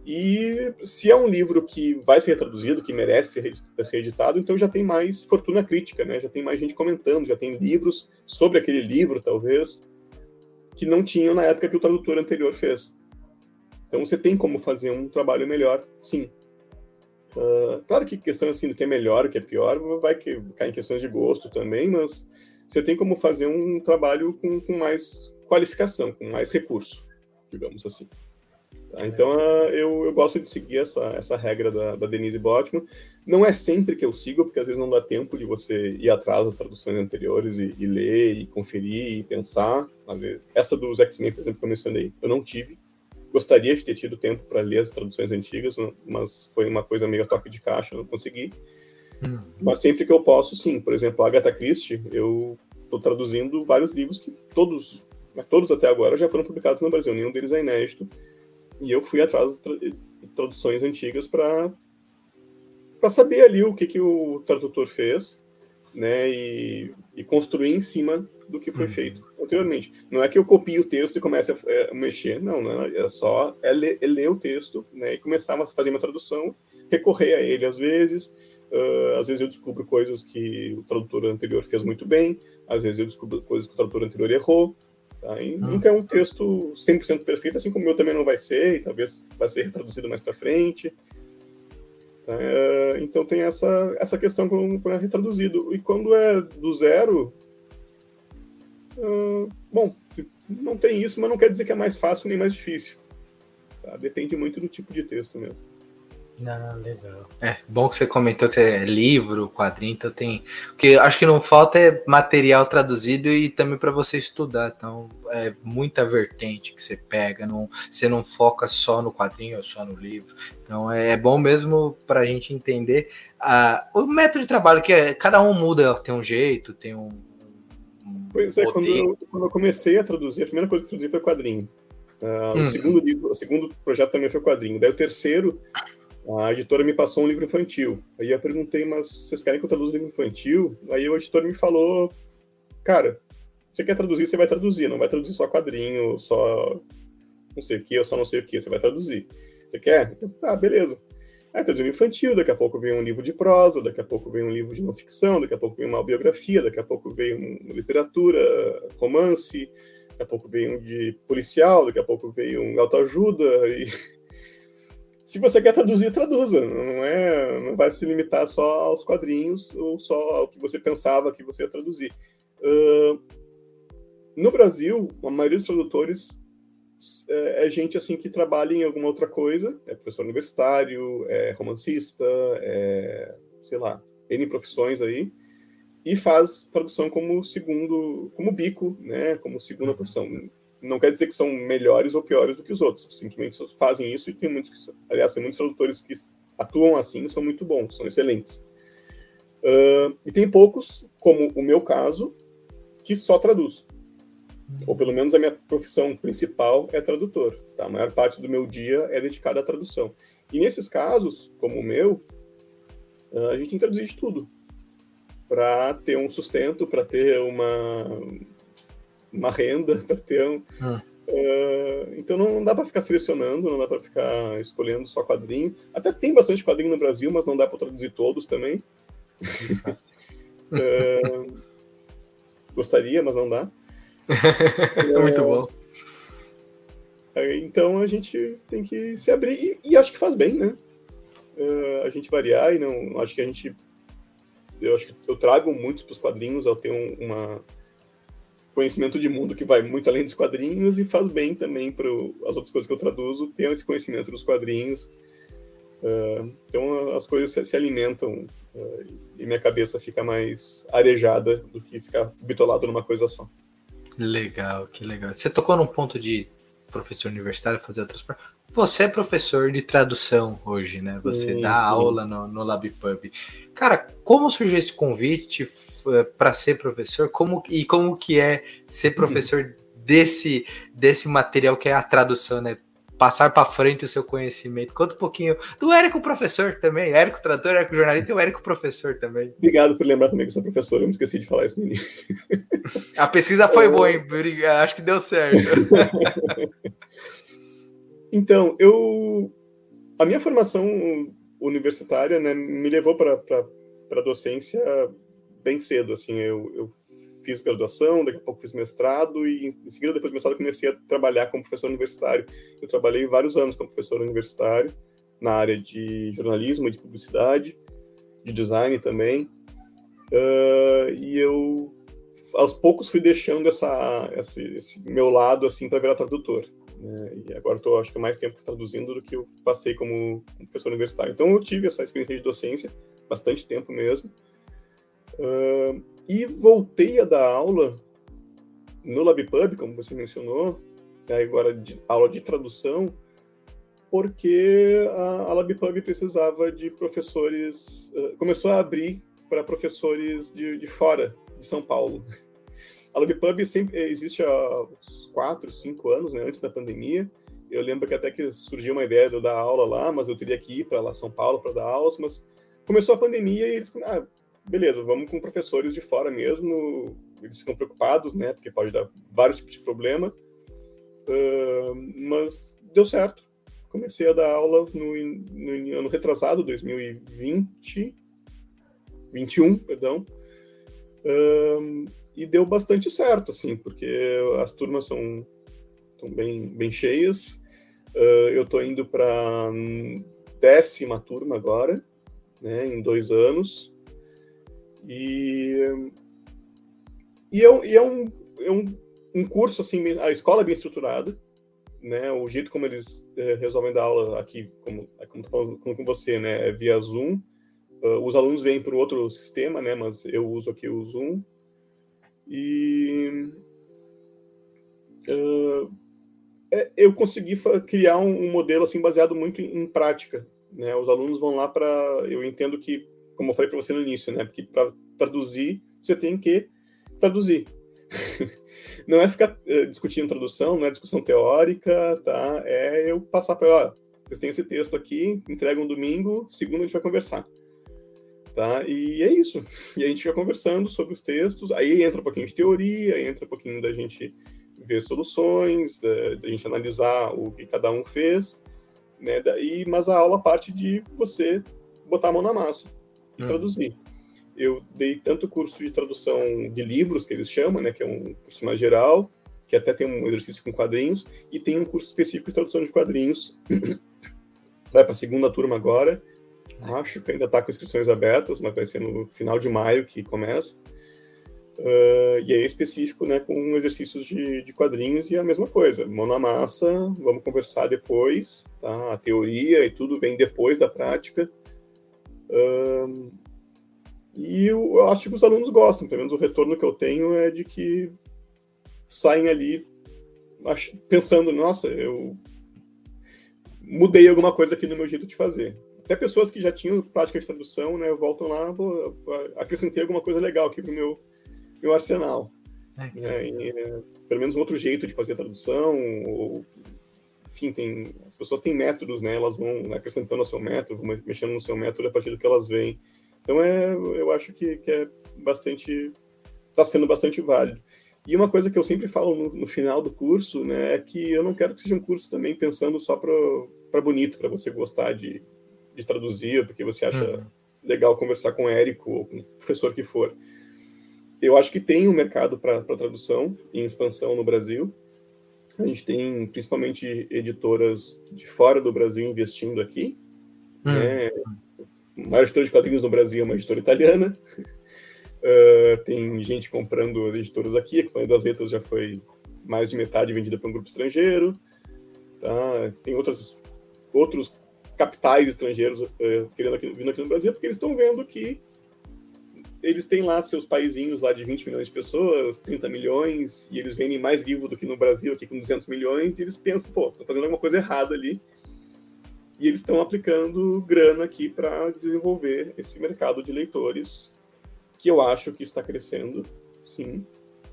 E se é um livro que vai ser retraduzido, que merece ser reeditado, então já tem mais fortuna crítica, né? Já tem mais gente comentando, já tem livros sobre aquele livro, talvez, que não tinham na época que o tradutor anterior fez. Então você tem como fazer um trabalho melhor, sim. Uh, claro que questão assim do que é melhor, o que é pior, vai cair em questões de gosto também, mas você tem como fazer um trabalho com, com mais qualificação, com mais recurso, digamos assim. Tá? Então uh, eu, eu gosto de seguir essa, essa regra da, da Denise Botman. Não é sempre que eu sigo, porque às vezes não dá tempo de você ir atrás das traduções anteriores e, e ler, e conferir, e pensar. Essa dos X-Men, por exemplo, que eu mencionei, eu não tive, Gostaria de ter tido tempo para ler as traduções antigas, mas foi uma coisa meio a toque de caixa, não consegui. Hum. Mas sempre que eu posso, sim. Por exemplo, a Agatha Christie, eu estou traduzindo vários livros que todos, né, todos até agora já foram publicados no Brasil, nenhum deles é inédito. E eu fui atrás de traduções antigas para para saber ali o que, que o tradutor fez, né, e, e construir em cima do que foi uhum. feito anteriormente. Não é que eu copie o texto e comece a, é, mexer, não, não é, é só é ler, é ler, o texto, né, e começar a fazer uma tradução, recorrer a ele às vezes, uh, às vezes eu descubro coisas que o tradutor anterior fez muito bem, às vezes eu descubro coisas que o tradutor anterior errou, tá? E uhum. nunca é um texto 100% perfeito, assim como o meu também não vai ser, e talvez vai ser traduzido mais para frente, Tá? É, então tem essa, essa questão quando, é retraduzido. E quando é do zero, bom, não tem isso, mas não quer dizer que é mais fácil nem mais difícil. Tá? Depende muito do tipo de texto mesmo. Ah, legal. É bom que você comentou que é livro, quadrinho, então tem. Porque acho que não falta é material traduzido e também para você estudar. Então é muita vertente que você pega, não, você não foca só no quadrinho ou só no livro. Então é, é bom mesmo para a gente entender o método de trabalho, que é, cada um muda, tem um jeito, tem um. Pois é, quando eu, quando eu, comecei a traduzir, a primeira coisa que eu traduzi foi quadrinho. Uh, hum. O segundo livro, o segundo projeto também foi quadrinho. Daí o terceiro a editora me passou um livro infantil. Aí eu perguntei, mas vocês querem que eu traduza livro infantil? Aí o editor me falou, cara, você quer traduzir, você vai traduzir, não vai traduzir só quadrinho, só não sei o que, ou só não sei o que, você vai traduzir. Você quer? Ah, beleza. Aí traduziu infantil, daqui a pouco vem um livro de prosa, daqui a pouco vem um livro de não ficção, daqui a pouco vem uma biografia, daqui a pouco vem uma literatura, romance, daqui a pouco vem um de policial, daqui a pouco veio um autoajuda e se você quer traduzir, traduza. Não é, não vai se limitar só aos quadrinhos ou só ao que você pensava que você ia traduzir. Uh, no Brasil, a maioria dos tradutores é, é, gente assim que trabalha em alguma outra coisa, é professor universitário, é romancista, é, sei lá, N profissões aí, e faz tradução como segundo, como bico, né, como segunda profissão. Não quer dizer que são melhores ou piores do que os outros, simplesmente fazem isso e tem muitos que, aliás, tem muitos tradutores que atuam assim são muito bons, são excelentes. Uh, e tem poucos, como o meu caso, que só traduz. Ou pelo menos a minha profissão principal é tradutor. Tá? A maior parte do meu dia é dedicada à tradução. E nesses casos, como o meu, uh, a gente tem que traduzir de tudo. Para ter um sustento, para ter uma, uma renda para ter um. Uh, então não dá para ficar selecionando, não dá para ficar escolhendo só quadrinho. Até tem bastante quadrinho no Brasil, mas não dá para traduzir todos também. uh, gostaria, mas não dá. é muito bom. Então a gente tem que se abrir e, e acho que faz bem, né? Uh, a gente variar e não acho que a gente eu acho que eu trago muito para os quadrinhos ao ter um, uma conhecimento de mundo que vai muito além dos quadrinhos e faz bem também para as outras coisas que eu traduzo ter esse conhecimento dos quadrinhos. Uh, então as coisas se, se alimentam uh, e minha cabeça fica mais arejada do que ficar bitolado numa coisa só. Legal, que legal. Você tocou num ponto de professor universitário fazer outras você é professor de tradução hoje, né? Você sim, dá sim. aula no, no LabPub. Cara, como surgiu esse convite eh, para ser professor? Como e como que é ser professor desse desse material que é a tradução, né? Passar para frente o seu conhecimento. Conta um pouquinho do Érico professor também, Érico tradutor, Érico jornalista e o Érico professor também. Obrigado por lembrar também que eu sou professor, eu me esqueci de falar isso no início. A pesquisa foi boa, hein? Acho que deu certo. Então, eu a minha formação universitária né, me levou para a docência bem cedo. Assim, eu, eu, fiz graduação, daqui a pouco fiz mestrado e em seguida depois do mestrado comecei a trabalhar como professor universitário. Eu trabalhei vários anos como professor universitário na área de jornalismo de publicidade, de design também. Uh, e eu aos poucos fui deixando essa, esse, esse meu lado assim para virar tradutor. Né? E agora estou, acho que, mais tempo traduzindo do que eu passei como, professor universitário. Então, eu tive essa experiência de docência, bastante tempo mesmo. Uh, e voltei a dar aula no LabPub, como você mencionou, né? agora de, aula de tradução, porque a, a LabPub precisava de professores, uh, começou a abrir para professores de, de fora de São Paulo. A LabPub sempre existe há uns 4, 5 anos, né, antes da pandemia. Eu lembro que até que surgiu uma ideia de eu dar aula lá, mas eu teria que ir para lá São Paulo para dar aulas, mas começou a pandemia e eles, ah, beleza, vamos com professores de fora mesmo, eles ficam preocupados, né, porque pode dar vários tipos de problema, uh, mas deu certo. Comecei a dar aula no, no ano retrasado, 2020, 21, perdão, uh, e deu bastante certo, assim, porque as turmas são, bem, bem cheias. Uh, eu estou indo para décima turma agora, né, em dois anos. E, e, é, e é, um, é um, um curso, assim, a escola é bem estruturada, né, o jeito como eles é, resolvem dar aula aqui, como, é como falando com você, né, é via Zoom. Uh, os alunos vêm para outro sistema, né, mas eu uso aqui o Zoom. E uh, é, eu consegui criar um, um, modelo assim baseado muito em, em prática. Né? Os alunos vão lá para, eu entendo que, como eu falei para você no início, né, porque para traduzir você tem que traduzir. não é ficar uh, discutindo tradução, não é discussão teórica, tá? É eu passar para, ó, vocês têm esse texto aqui, entregam um domingo, segundo a gente vai conversar. Tá? E é isso. E a gente fica conversando sobre os textos, aí entra um pouquinho de teoria, entra um pouquinho da gente ver soluções, da, da gente analisar o que cada um fez, né? Daí, mas a aula parte de você botar a mão na massa e hum. traduzir. Eu dei tanto curso de tradução de livros, que eles chamam, né, que é um curso mais geral, que até tem um exercício com quadrinhos, e tem um curso específico de tradução de quadrinhos. Vai para a segunda turma agora, Acho que ainda está com inscrições abertas, mas vai ser no final de maio que começa. Uh, e é específico, né, com exercícios de, de, quadrinhos e a mesma coisa, mão na massa, vamos conversar depois, tá? A teoria e tudo vem depois da prática. Uh, e eu, eu, acho que os alunos gostam, pelo menos o retorno que eu tenho é de que saem ali pensando, nossa, eu mudei alguma coisa aqui no meu jeito de fazer até pessoas que já tinham prática de tradução, né, voltam lá, pô, acrescentei alguma coisa legal aqui pro meu, meu arsenal. É, e, é, pelo menos um outro jeito de fazer a tradução, ou, enfim, tem, as pessoas têm métodos, né, elas vão acrescentando ao seu método, mexendo no seu método a partir do que elas veem. Então, é, eu acho que, que é bastante, está sendo bastante válido. E uma coisa que eu sempre falo no, no, final do curso, né, é que eu não quero que seja um curso também pensando só para bonito, para você gostar de, de traduzir, porque você acha uhum. legal conversar com o Érico ou com o professor que for. Eu acho que tem um mercado para tradução em expansão no Brasil. A gente tem principalmente editoras de fora do Brasil investindo aqui. Uhum. Né? A maior editora de quadrinhos no Brasil é uma editora italiana. Uh, tem gente comprando as editoras aqui. A Companhia das Letras já foi mais de metade vendida para um grupo estrangeiro. Tá? Tem outras, outros capitais estrangeiros é, querendo aqui, vindo aqui no Brasil, porque eles estão vendo que eles têm lá seus paizinhos lá de 20 milhões de pessoas, 30 milhões, e eles vendem mais livro do que no Brasil, aqui com 200 milhões, e eles pensam, pô, estão fazendo alguma coisa errada ali. E eles estão aplicando grana aqui para desenvolver esse mercado de leitores, que eu acho que está crescendo, sim,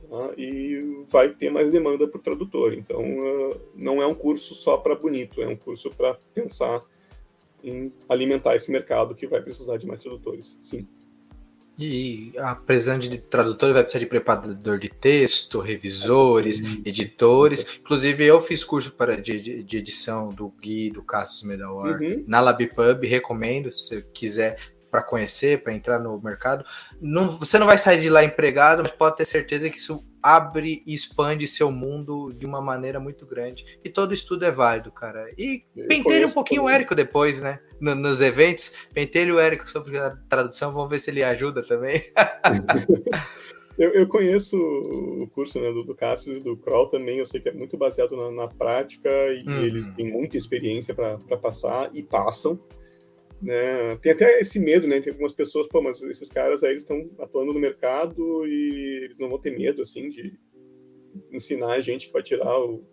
tá? e vai ter mais demanda o tradutor. Então, uh, não é um curso só para bonito, é um curso para pensar em alimentar esse mercado que vai precisar de mais tradutores, sim. E apesar de tradutor, vai precisar de preparador de texto, revisores, editores. Inclusive, eu fiz curso para, de, de edição do Gui, do Cassius Medawar, uhum. na LabPub. Recomendo, se você quiser para conhecer, para entrar no mercado. Não, você não vai sair de lá empregado, mas pode ter certeza que isso abre e expande seu mundo de uma maneira muito grande. E todo estudo é válido, cara. E pentelhe um pouquinho também. o Érico depois, né? nos eventos, pentelhe o Érico sobre a tradução, vamos ver se ele ajuda também. eu, eu, conheço o curso né, do, do Cassius e do Kroll também, eu sei que é muito baseado na, na prática e uhum. eles têm muita experiência para passar e passam. Né? Tem até esse medo, né? Tem algumas pessoas, pô, mas esses caras aí estão atuando no mercado e eles não vão ter medo, assim, de ensinar a gente que vai tirar o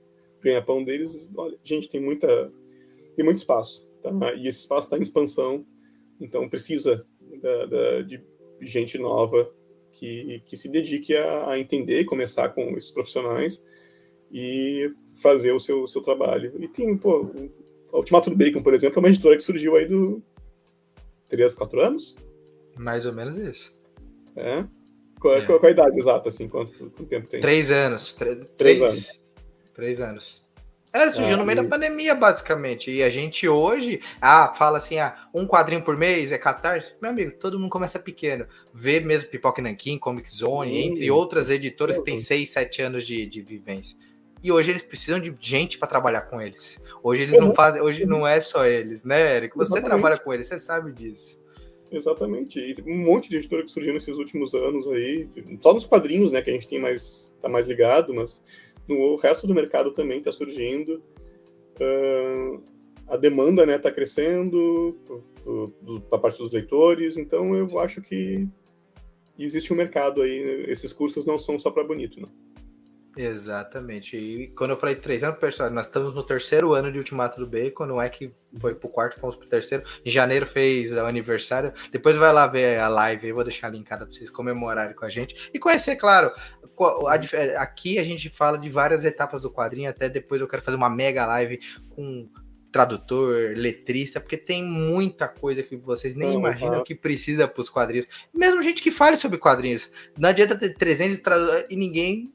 ganha-pão deles. Olha, gente, tem muita tem muito espaço, tá? E esse espaço está em expansão, então precisa da, da, de gente nova que, que se dedique a, a, entender e começar com esses profissionais e fazer o seu, seu trabalho. E tem, pô, a Ultimato do Bacon, por exemplo, é uma editora que surgiu aí do 3, 4 anos? Mais ou menos isso. É? Qual, é. qual, qual a idade exata, assim? Quanto, quanto tempo tem? Três anos. Três, três anos. Três anos. É, surgiu no meio da pandemia, basicamente. E a gente hoje, ah, fala assim, ah, um quadrinho por mês é catarse. Meu amigo, todo mundo começa pequeno. Vê mesmo Pipoca Nankin, Comic Zone, Sim. entre outras editoras que têm seis, sete anos de, de vivência. E hoje eles precisam de gente para trabalhar com eles. Hoje eles não fazem, hoje não é só eles, né, Eric? Você Exatamente. trabalha com eles, você sabe disso. Exatamente. E um monte de editora que surgiu nesses últimos anos aí, só nos quadrinhos, né, que a gente tem mais, tá mais ligado, mas no resto do mercado também está surgindo. Uh, a demanda está né, tá crescendo da parte dos leitores, então eu acho que existe um mercado aí. Né? Esses cursos não são só para bonito, não. Exatamente. E quando eu falei três anos, pessoal, nós estamos no terceiro ano de Ultimato do Bacon, não é que foi pro quarto, fomos pro terceiro. Em janeiro fez o aniversário. Depois vai lá ver a live, eu vou deixar linkada para vocês comemorarem com a gente. E conhecer, claro, aqui a gente fala de várias etapas do quadrinho, até depois eu quero fazer uma mega live com tradutor, letrista, porque tem muita coisa que vocês nem uhum. imaginam que precisa para os quadrinhos. Mesmo gente que fale sobre quadrinhos. Não adianta ter 300 tradutores e ninguém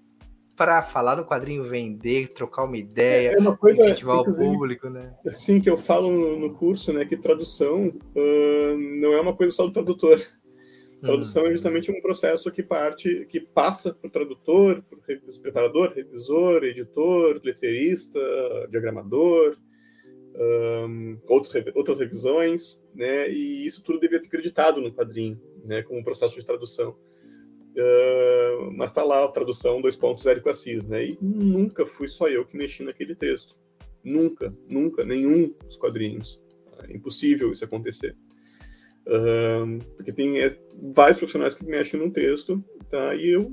para falar no quadrinho, vender, trocar uma ideia, é, é uma coisa, incentivar o público, né? Sim, que eu falo no, no curso, né, que tradução uh, não é uma coisa só do tradutor. Tradução hum. é justamente um processo que parte, que passa para o tradutor, para o preparador, revisor, editor, leterista, diagramador, um, outros, outras revisões, né? E isso tudo deveria ser acreditado no quadrinho, né? Como um processo de tradução. Uh, mas está lá a tradução dois pontos Érico Assis, né? E nunca fui só eu que mexi naquele texto. Nunca, nunca, nenhum dos quadrinhos. É impossível isso acontecer. Uh, porque tem é, vários profissionais que mexem no texto, tá? E eu,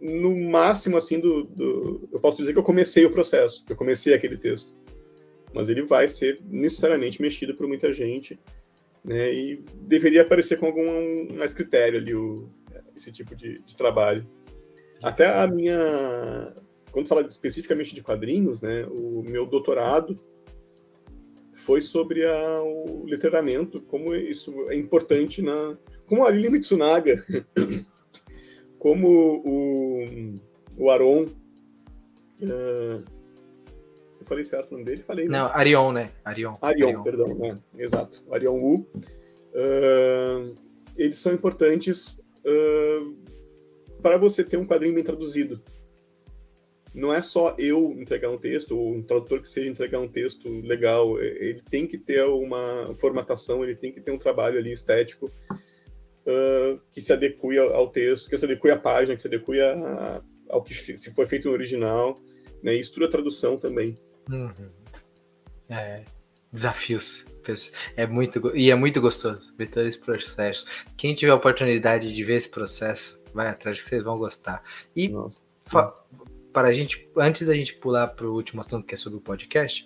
no máximo, assim, do, do, eu posso dizer que eu comecei o processo, eu comecei aquele texto. Mas ele vai ser necessariamente mexido por muita gente, né? E deveria aparecer com algum mais critério ali o, esse tipo de, de trabalho. Até a minha. Quando fala especificamente de quadrinhos, né, o meu doutorado foi sobre a, o letramento, como isso é importante na. Como a Lili Mitsunaga, como o, o Aron. Uh, eu falei certo o nome dele? Falei. Não, Arion, né? Arion. Arion, Arion. perdão, né? exato. Arion Wu. Uh, eles são importantes uh, para você ter um quadrinho bem traduzido. Não é só eu entregar um texto, ou um tradutor que seja entregar um texto legal. Ele tem que ter uma formatação, ele tem que ter um trabalho ali estético uh, que se adeque ao texto, que se adeque à página, que se adeque ao que se foi feito no original. Né? E estuda a tradução também. Uhum. É, desafios. É muito, e é muito gostoso ver todo esse processo. Quem tiver a oportunidade de ver esse processo, vai atrás que vocês vão gostar. E Nossa, para a gente, antes da gente pular para o último assunto que é sobre o podcast,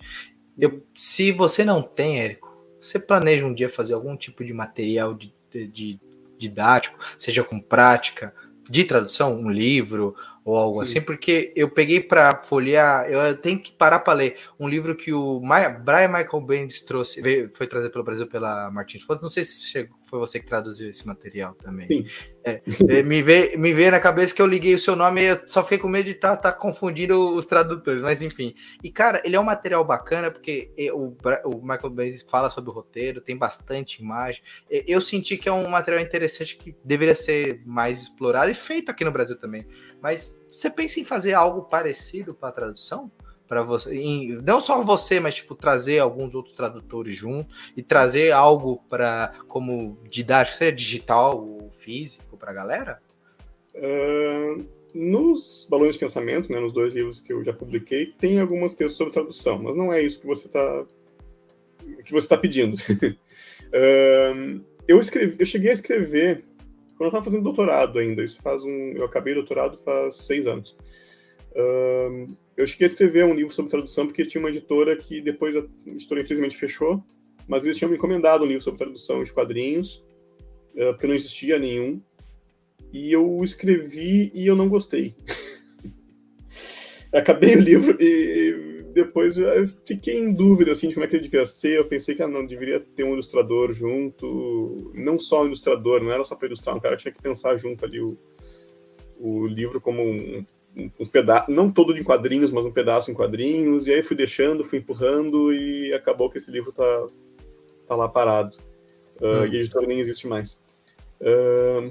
eu, se você não tem, Érico, você planeja um dia fazer algum tipo de material de, de, de didático, seja com prática, de tradução, um livro ou algo Sim. assim, porque eu peguei para folhear, eu tenho que parar para ler um livro que o Brian Michael Bendis trouxe, foi trazido pelo Brasil pela Martins Fontes, não sei se chegou, foi você que traduziu esse material também. Sim. É, é, me, veio, me veio na cabeça que eu liguei o seu nome e eu só fiquei com medo de estar tá, tá confundindo os tradutores, mas enfim. E cara, ele é um material bacana porque o, o Michael Bendis fala sobre o roteiro, tem bastante imagem. Eu senti que é um material interessante que deveria ser mais explorado e feito aqui no Brasil também. Mas você pensa em fazer algo parecido para a tradução? para você, em, não só você, mas tipo trazer alguns outros tradutores junto e trazer algo para como didático, seja digital ou físico para a galera? Uh, nos balões de pensamento, né, nos dois livros que eu já publiquei, tem alguns textos sobre tradução, mas não é isso que você está que você está pedindo. uh, eu escrevi, eu cheguei a escrever quando eu estava fazendo doutorado ainda. Isso faz um, eu acabei doutorado faz seis anos. Eu cheguei a escrever um livro sobre tradução porque tinha uma editora que depois a editora infelizmente fechou, mas eles tinham me encomendado um livro sobre tradução de quadrinhos, uh, porque não existia nenhum. E eu escrevi e eu não gostei. Acabei o livro e depois eu fiquei em dúvida assim de como é que ele devia ser. Eu pensei que ah, não deveria ter um ilustrador junto, não só um ilustrador, não era só para ilustrar, um cara tinha que pensar junto ali o, o livro como um, um pedaço, não todo de quadrinhos, mas um pedaço em quadrinhos, e aí fui deixando, fui empurrando, e acabou que esse livro tá, tá lá parado. Uh, hum. E a editora nem existe mais. Uh,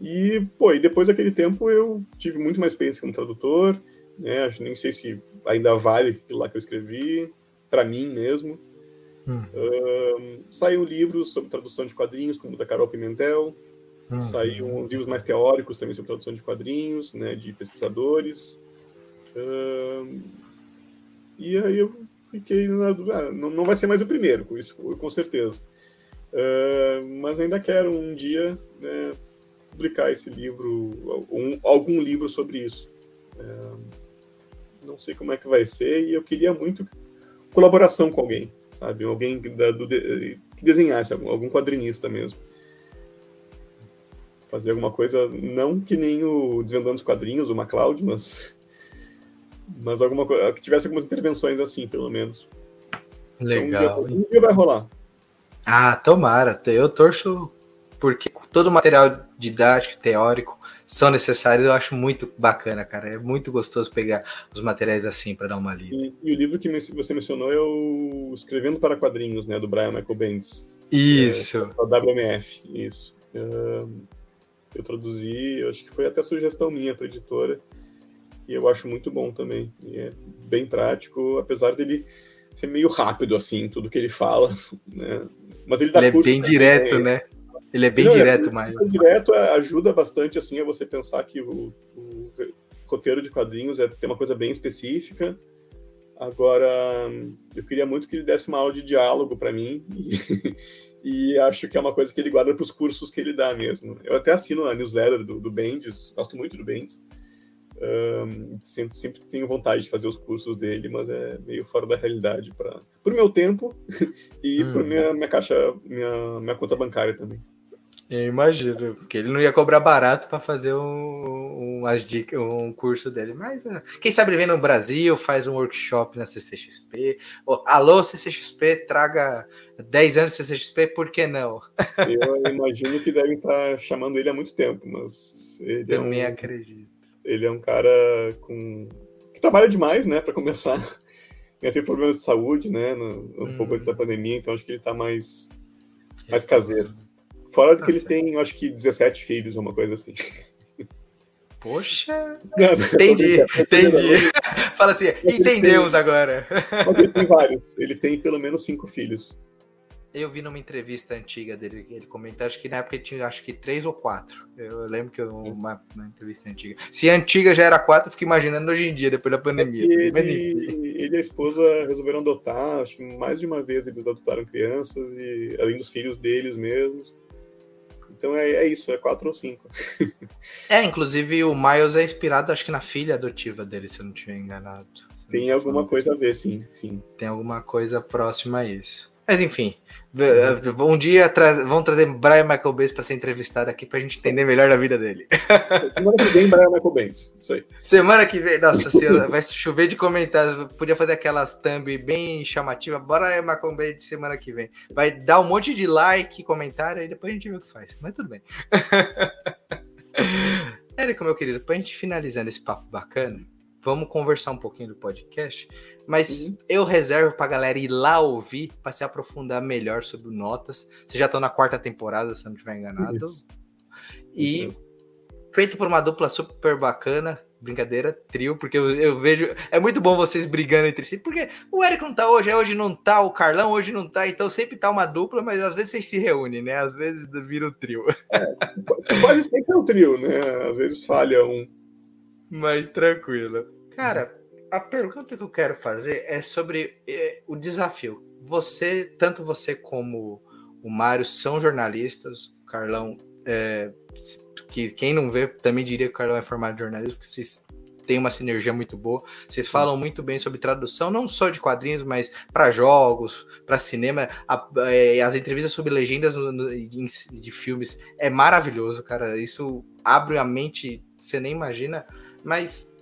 e, pô, e depois daquele tempo eu tive muito mais experiência como tradutor, né? Acho, nem sei se ainda vale aquilo lá que eu escrevi, para mim mesmo. Hum. Uh, saiu livros sobre tradução de quadrinhos, como o da Carol Pimentel, Uhum. Saíram uns livros mais teóricos também sobre tradução de quadrinhos, né, de pesquisadores. Uh, e aí eu fiquei na dúvida, ah, não, não vai ser mais o primeiro, com isso com certeza. Uh, mas ainda quero um dia né, publicar esse livro, um, algum livro sobre isso. Uh, não sei como é que vai ser e eu queria muito colaboração com alguém, sabe? Alguém da, do, que desenhasse, algum, algum quadrinista mesmo fazer alguma coisa, não que nem o Desvendando os Quadrinhos, o MacLeod, mas, mas alguma coisa, que tivesse algumas intervenções assim, pelo menos. Legal. Então, um, dia, um dia vai rolar. Ah, tomara. Eu torço porque todo o material didático, teórico, são necessários. Eu acho muito bacana, cara. É muito gostoso pegar os materiais assim para dar uma lida. E, e, o livro que você mencionou é o Escrevendo para Quadrinhos, né, do Brian Michael Bendis. Isso. É, o WMF, isso. Eu traduzi, eu acho que foi até sugestão minha para editora, e eu acho muito bom também. E é bem prático, apesar dele ser meio rápido, assim, tudo que ele fala, né? Mas ele dá ele é bem direto, né? Ele é bem Não, direto, é, mas... Direto ajuda bastante, assim, a você pensar que o, o roteiro de quadrinhos é ter uma coisa bem específica, Agora, eu queria muito que ele desse uma aula de diálogo para mim e, e acho que é uma coisa que ele guarda para os cursos que ele dá mesmo. Eu até assino a newsletter do, do Bendis, gosto muito do Bendis. Um, sempre, sempre tenho vontade de fazer os cursos dele, mas é meio fora da realidade para o meu tempo e hum. para minha, minha caixa, minha, minha conta bancária também. Eu imagino, porque ele não ia cobrar barato para fazer um, umas dicas, um curso dele. Mas uh, quem sabe ele vem no Brasil, faz um workshop na CCXP. Oh, alô, CCXP, traga 10 anos de CCXP, por que não? Eu imagino que devem estar chamando ele há muito tempo, mas ele é Também é um, acredito. Ele é um cara com que trabalha demais, né, para começar. Tem problemas de saúde, né, no, um hum. pouco antes da pandemia, então acho que ele está mais mais caseiro. Fora que ele tem, acho que 17 filhos, uma coisa assim. Poxa! Não, entendi, entendi. Fala assim, entendemos tem, agora. Ele tem vários, ele tem pelo menos cinco filhos. Eu vi numa entrevista antiga dele, ele comentou, acho que na época ele tinha acho que três ou quatro. Eu lembro que eu, uma, uma entrevista antiga. Se antiga já era quatro, eu fico imaginando hoje em dia, depois da pandemia. Ele, Mas, ele e a esposa resolveram adotar, acho que mais de uma vez eles adotaram crianças, e além dos filhos deles mesmos. Então é, é isso, é quatro ou cinco. é, inclusive o Miles é inspirado, acho que na filha adotiva dele, se eu não estiver enganado. Tem alguma coisa a ver, sim, sim. Tem alguma coisa próxima a isso. Mas enfim, um dia tra vão trazer Brian Michael Bates para ser entrevistado aqui para a gente entender melhor a vida dele. Semana que vem, Brian Michael Bates. Isso aí. Semana que vem, nossa senhora, vai chover de comentários. Podia fazer aquelas thumb bem chamativas. Brian Michael Bates semana que vem. Vai dar um monte de like, comentário e depois a gente vê o que faz. Mas tudo bem. Érico, meu querido, para a gente finalizando esse papo bacana, vamos conversar um pouquinho do podcast. Mas uhum. eu reservo pra galera ir lá ouvir para se aprofundar melhor sobre notas. Vocês já estão na quarta temporada, se eu não estiver enganado. Isso. E Isso feito por uma dupla super bacana. Brincadeira, trio, porque eu, eu, vejo. É muito bom vocês brigando entre si, porque o Eric não tá hoje, hoje não tá, o Carlão hoje não tá, então sempre tá uma dupla, mas às vezes vocês se reúnem, né? Às vezes vira o um trio. É, quase sempre é um trio, né? Às vezes falha um. Mas tranquilo. Cara, a pergunta que eu quero fazer é sobre é, o desafio. Você, tanto você como o Mário são jornalistas, o Carlão, é, que quem não vê também diria que o Carlão é formado em jornalismo, porque vocês tem uma sinergia muito boa. Vocês falam muito bem sobre tradução, não só de quadrinhos, mas para jogos, para cinema. A, é, as entrevistas sobre legendas no, no, de, de filmes é maravilhoso, cara. Isso abre a mente, você nem imagina. Mas,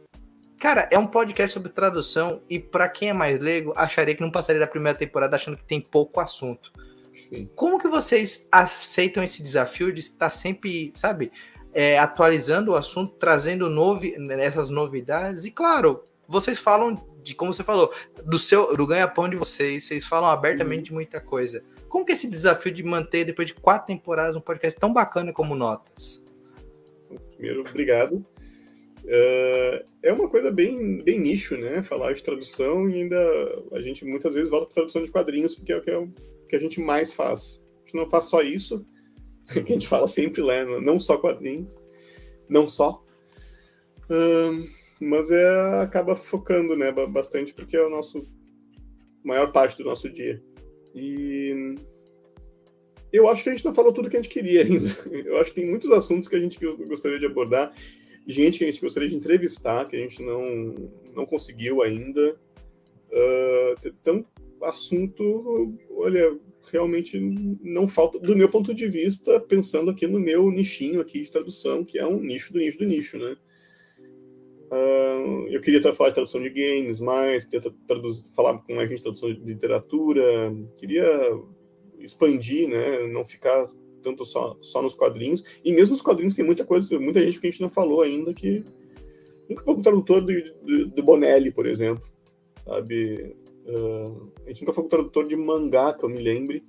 cara, é um podcast sobre tradução e para quem é mais leigo, acharia que não passaria da primeira temporada achando que tem pouco assunto. Sim. Como que vocês aceitam esse desafio de estar sempre, sabe, é, atualizando o assunto, trazendo novi essas novidades? E claro, vocês falam de, como você falou, do seu do ganha-pão de vocês, vocês falam abertamente de muita coisa. Como que é esse desafio de manter, depois de quatro temporadas, um podcast tão bacana como Notas? Primeiro, obrigado. Uh, é uma coisa bem, bem nicho, né? Falar de tradução e ainda a gente muitas vezes volta para tradução de quadrinhos, porque é o que é o que a gente mais faz. A gente não faz só isso, que a gente fala sempre lá, não só quadrinhos, não só. Uh, mas é, acaba focando né, bastante, porque é o nosso maior parte do nosso dia. E eu acho que a gente não falou tudo que a gente queria ainda. Eu acho que tem muitos assuntos que a gente gostaria de abordar, gente que a gente gostaria de entrevistar, que a gente não, não conseguiu ainda. Uh, então, assunto, olha, realmente não falta, do meu ponto de vista, pensando aqui no meu nichinho aqui de tradução, que é um nicho do nicho do nicho, né? Uh, eu queria falar de tradução de games mais, queria falar com a gente de tradução de literatura, queria expandir, né? Não ficar tanto só, só nos quadrinhos. E mesmo nos quadrinhos tem muita coisa, muita gente que a gente não falou ainda que nunca foi um tradutor do, do, do Bonelli, por exemplo, sabe? Uh, a gente nunca foi um tradutor de mangá, que eu me lembre.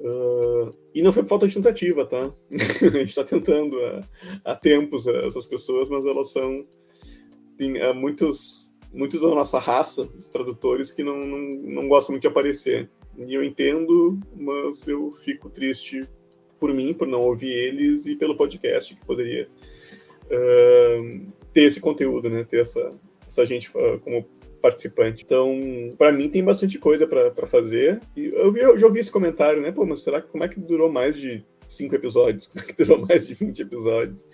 Uh, e não foi por falta de tentativa, tá? a gente está tentando há, há, tempos essas pessoas, mas elas são. Tem uh, muitos, muitos da nossa raça, os tradutores, que não, não, não gostam muito de aparecer. E eu entendo, mas eu fico triste por mim, por não ouvir eles, e pelo podcast, que poderia uh, ter esse conteúdo, né? Ter essa, essa gente como participante. Então, para mim tem bastante coisa para fazer. E eu, vi, eu já ouvi esse comentário, né? Pô, mas será que como é que durou mais de cinco episódios? Como é que durou mais de 20 episódios?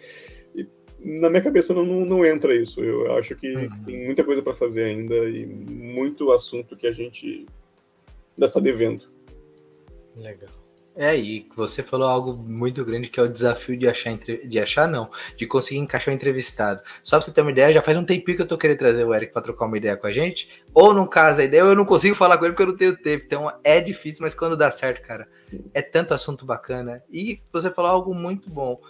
E na minha cabeça não, não, não entra isso. Eu acho que uhum. tem muita coisa para fazer ainda e muito assunto que a gente ainda está devendo. Legal. É, e você falou algo muito grande que é o desafio de achar, de achar não, de conseguir encaixar o entrevistado. Só pra você ter uma ideia, já faz um tempinho que eu tô querendo trazer o Eric para trocar uma ideia com a gente, ou no caso a ideia, eu não consigo falar com ele porque eu não tenho tempo, então é difícil, mas quando dá certo, cara, Sim. é tanto assunto bacana. E você falou algo muito bom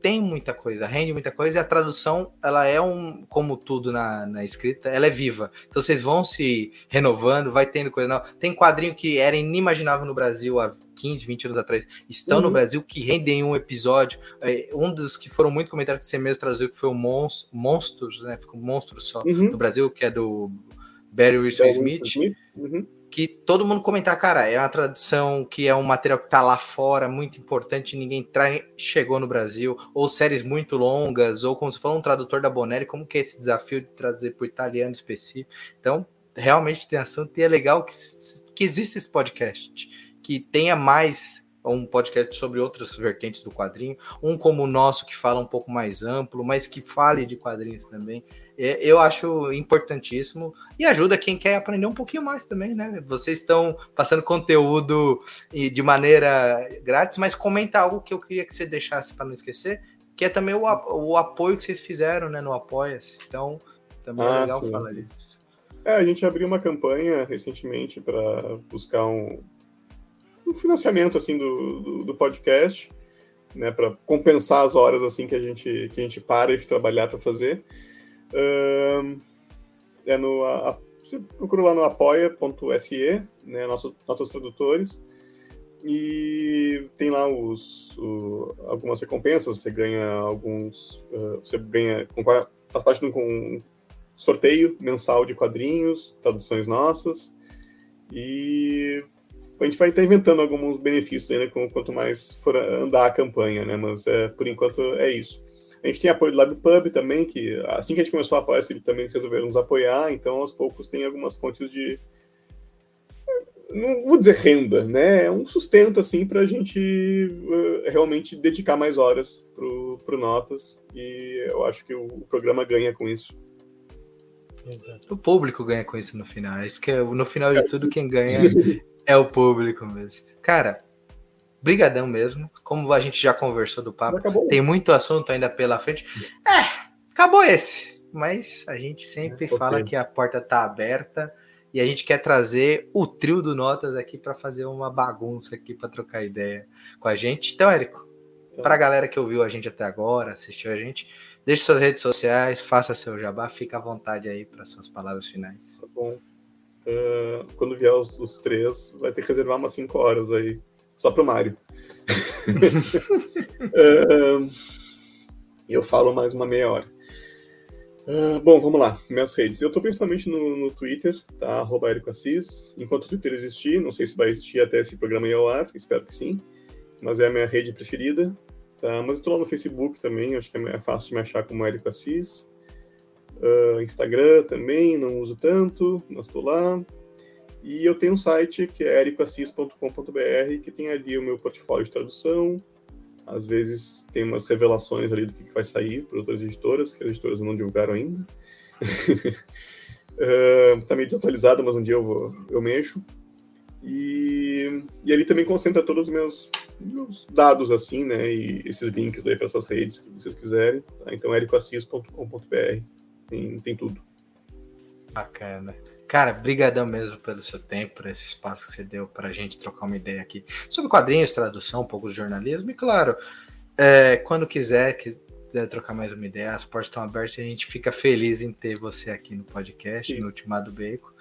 tem muita coisa, rende muita coisa, e a tradução, ela é um, como tudo na, na escrita, ela é viva. Então vocês vão se renovando, vai tendo coisa nova. Tem quadrinho que era inimaginável no Brasil há 15, 20 anos atrás, estão uhum. no Brasil, que rendem um episódio. É, um dos que foram muito comentados que você mesmo traduziu, que foi o Monst Monstros, né? Ficou Monstro só, uhum. do Brasil, que é do Barry Wilson Smith. Smith. Uhum que todo mundo comentar, cara, é uma tradução que é um material que tá lá fora, muito importante, ninguém trai, chegou no Brasil, ou séries muito longas, ou como você falou, um tradutor da Bonelli, como que é esse desafio de traduzir para o italiano específico. Então, realmente tem assunto e é legal que, que exista esse podcast, que tenha mais um podcast sobre outras vertentes do quadrinho, um como o nosso que fala um pouco mais amplo, mas que fale de quadrinhos também. É, eu acho importantíssimo e ajuda quem quer aprender um pouquinho mais também, né? Vocês estão passando conteúdo de maneira grátis, mas comenta algo que eu queria que você deixasse para não esquecer, que é também o, o apoio que vocês fizeram né, no Apoia-se. Então, também é ah, é legal sim. falar disso. É, a gente abriu uma campanha recentemente para buscar um, um, financiamento assim do, do, do podcast, né, para compensar as horas assim que a gente que a gente para de trabalhar para fazer. É no, a, você procura lá no apoia.se, né, nossos, tradutores, e tem lá os, o, algumas recompensas, você ganha alguns, uh, você ganha, faz parte de um sorteio mensal de quadrinhos, traduções nossas, e a gente vai estar inventando alguns benefícios ainda, quanto mais for andar a campanha, né, mas é, por enquanto é isso. A gente tem apoio do LabPub também, que assim que a gente começou a apoiar, eles também resolveram nos apoiar, então aos poucos tem algumas fontes de. não vou dizer renda, né? É um sustento assim para a gente uh, realmente dedicar mais horas pro, pro Notas e eu acho que o, o programa ganha com isso. O público ganha com isso no final. Acho que no final de tudo quem ganha é o público mesmo. Cara, brigadão mesmo. Como a gente já conversou do papo, tem muito assunto ainda pela frente. É, acabou esse. Mas a gente sempre é, fala que a porta tá aberta e a gente quer trazer o trio do Notas aqui para fazer uma bagunça aqui para trocar ideia com a gente. Então, Érico, então. para a galera que ouviu a gente até agora, assistiu a gente, deixe suas redes sociais, faça seu jabá, fica à vontade aí para suas palavras finais. Tá bom. Uh, quando vier os, os, três, vai ter que reservar umas cinco horas aí, só para o Mário. uh, eu falo mais uma meia hora. Uh, bom, vamos lá, minhas redes. Eu estou principalmente no, no, Twitter, tá? Arroba Assis. Enquanto o Twitter existir, não sei se vai existir até esse programa ir ao ar, espero que sim. Mas é a minha rede preferida. Tá? Mas eu tô lá no Facebook também, acho que é fácil de me achar como Érico Assis. Uh, Instagram também, não uso tanto, mas estou lá. E eu tenho um site que é ericoassis.com.br, que tem ali o meu portfólio de tradução, às vezes tem umas revelações ali do que, vai sair para outras editoras, que as editoras não divulgaram ainda. uh, meio desatualizado, mas um dia eu, vou, eu mexo. E, e ali também concentra todos os meus, meus dados, assim, né? E esses links aí para essas redes que vocês quiserem. Tá? Então, ericoassis.com.br tem, tem tudo. Bacana. Cara, brigadão mesmo pelo seu tempo, por esse espaço que você deu para a gente trocar uma ideia aqui sobre quadrinhos, tradução, um pouco de jornalismo. E claro, é, quando quiser que trocar mais uma ideia, as portas estão abertas e a gente fica feliz em ter você aqui no podcast, Sim. no Ultimado Beco.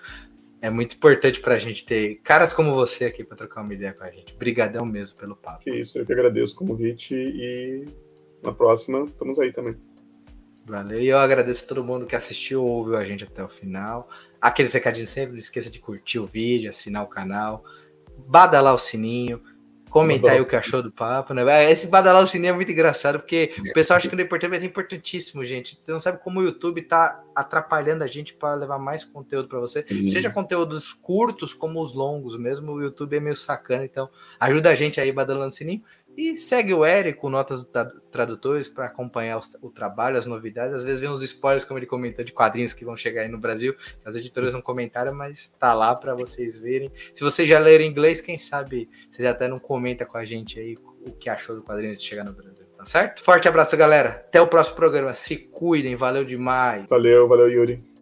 É muito importante para a gente ter caras como você aqui para trocar uma ideia com a gente. Brigadão mesmo pelo papo. Que isso, eu que agradeço o convite e na próxima estamos aí também. Valeu. E eu agradeço a todo mundo que assistiu ou ouviu a gente até o final. Aqueles recadinhos sempre, não esqueça de curtir o vídeo, assinar o canal, badalar o sininho, comentar aí o que achou do papo, né? É, esse badalar o sininho é muito engraçado, porque o pessoal acha que não é importante, mas é importantíssimo, gente. Você não sabe como o YouTube tá atrapalhando a gente para levar mais conteúdo para você, Sim. seja conteúdos curtos como os longos mesmo, o YouTube é meio sacana, então ajuda a gente aí badalando o sininho. E segue o Érico, Notas Tradutores, para acompanhar o, o, trabalho, as novidades. Às vezes vem uns spoilers, como ele comentou, de quadrinhos que vão chegar aí no Brasil. As editoras não comentaram, mas tá lá para vocês verem. Se vocês já leram inglês, quem sabe vocês até não comenta com a gente aí o que achou do quadrinho de chegar no Brasil. Tá certo? Forte abraço, galera. Até o próximo programa. Se cuidem. Valeu demais. Valeu, valeu, Yuri.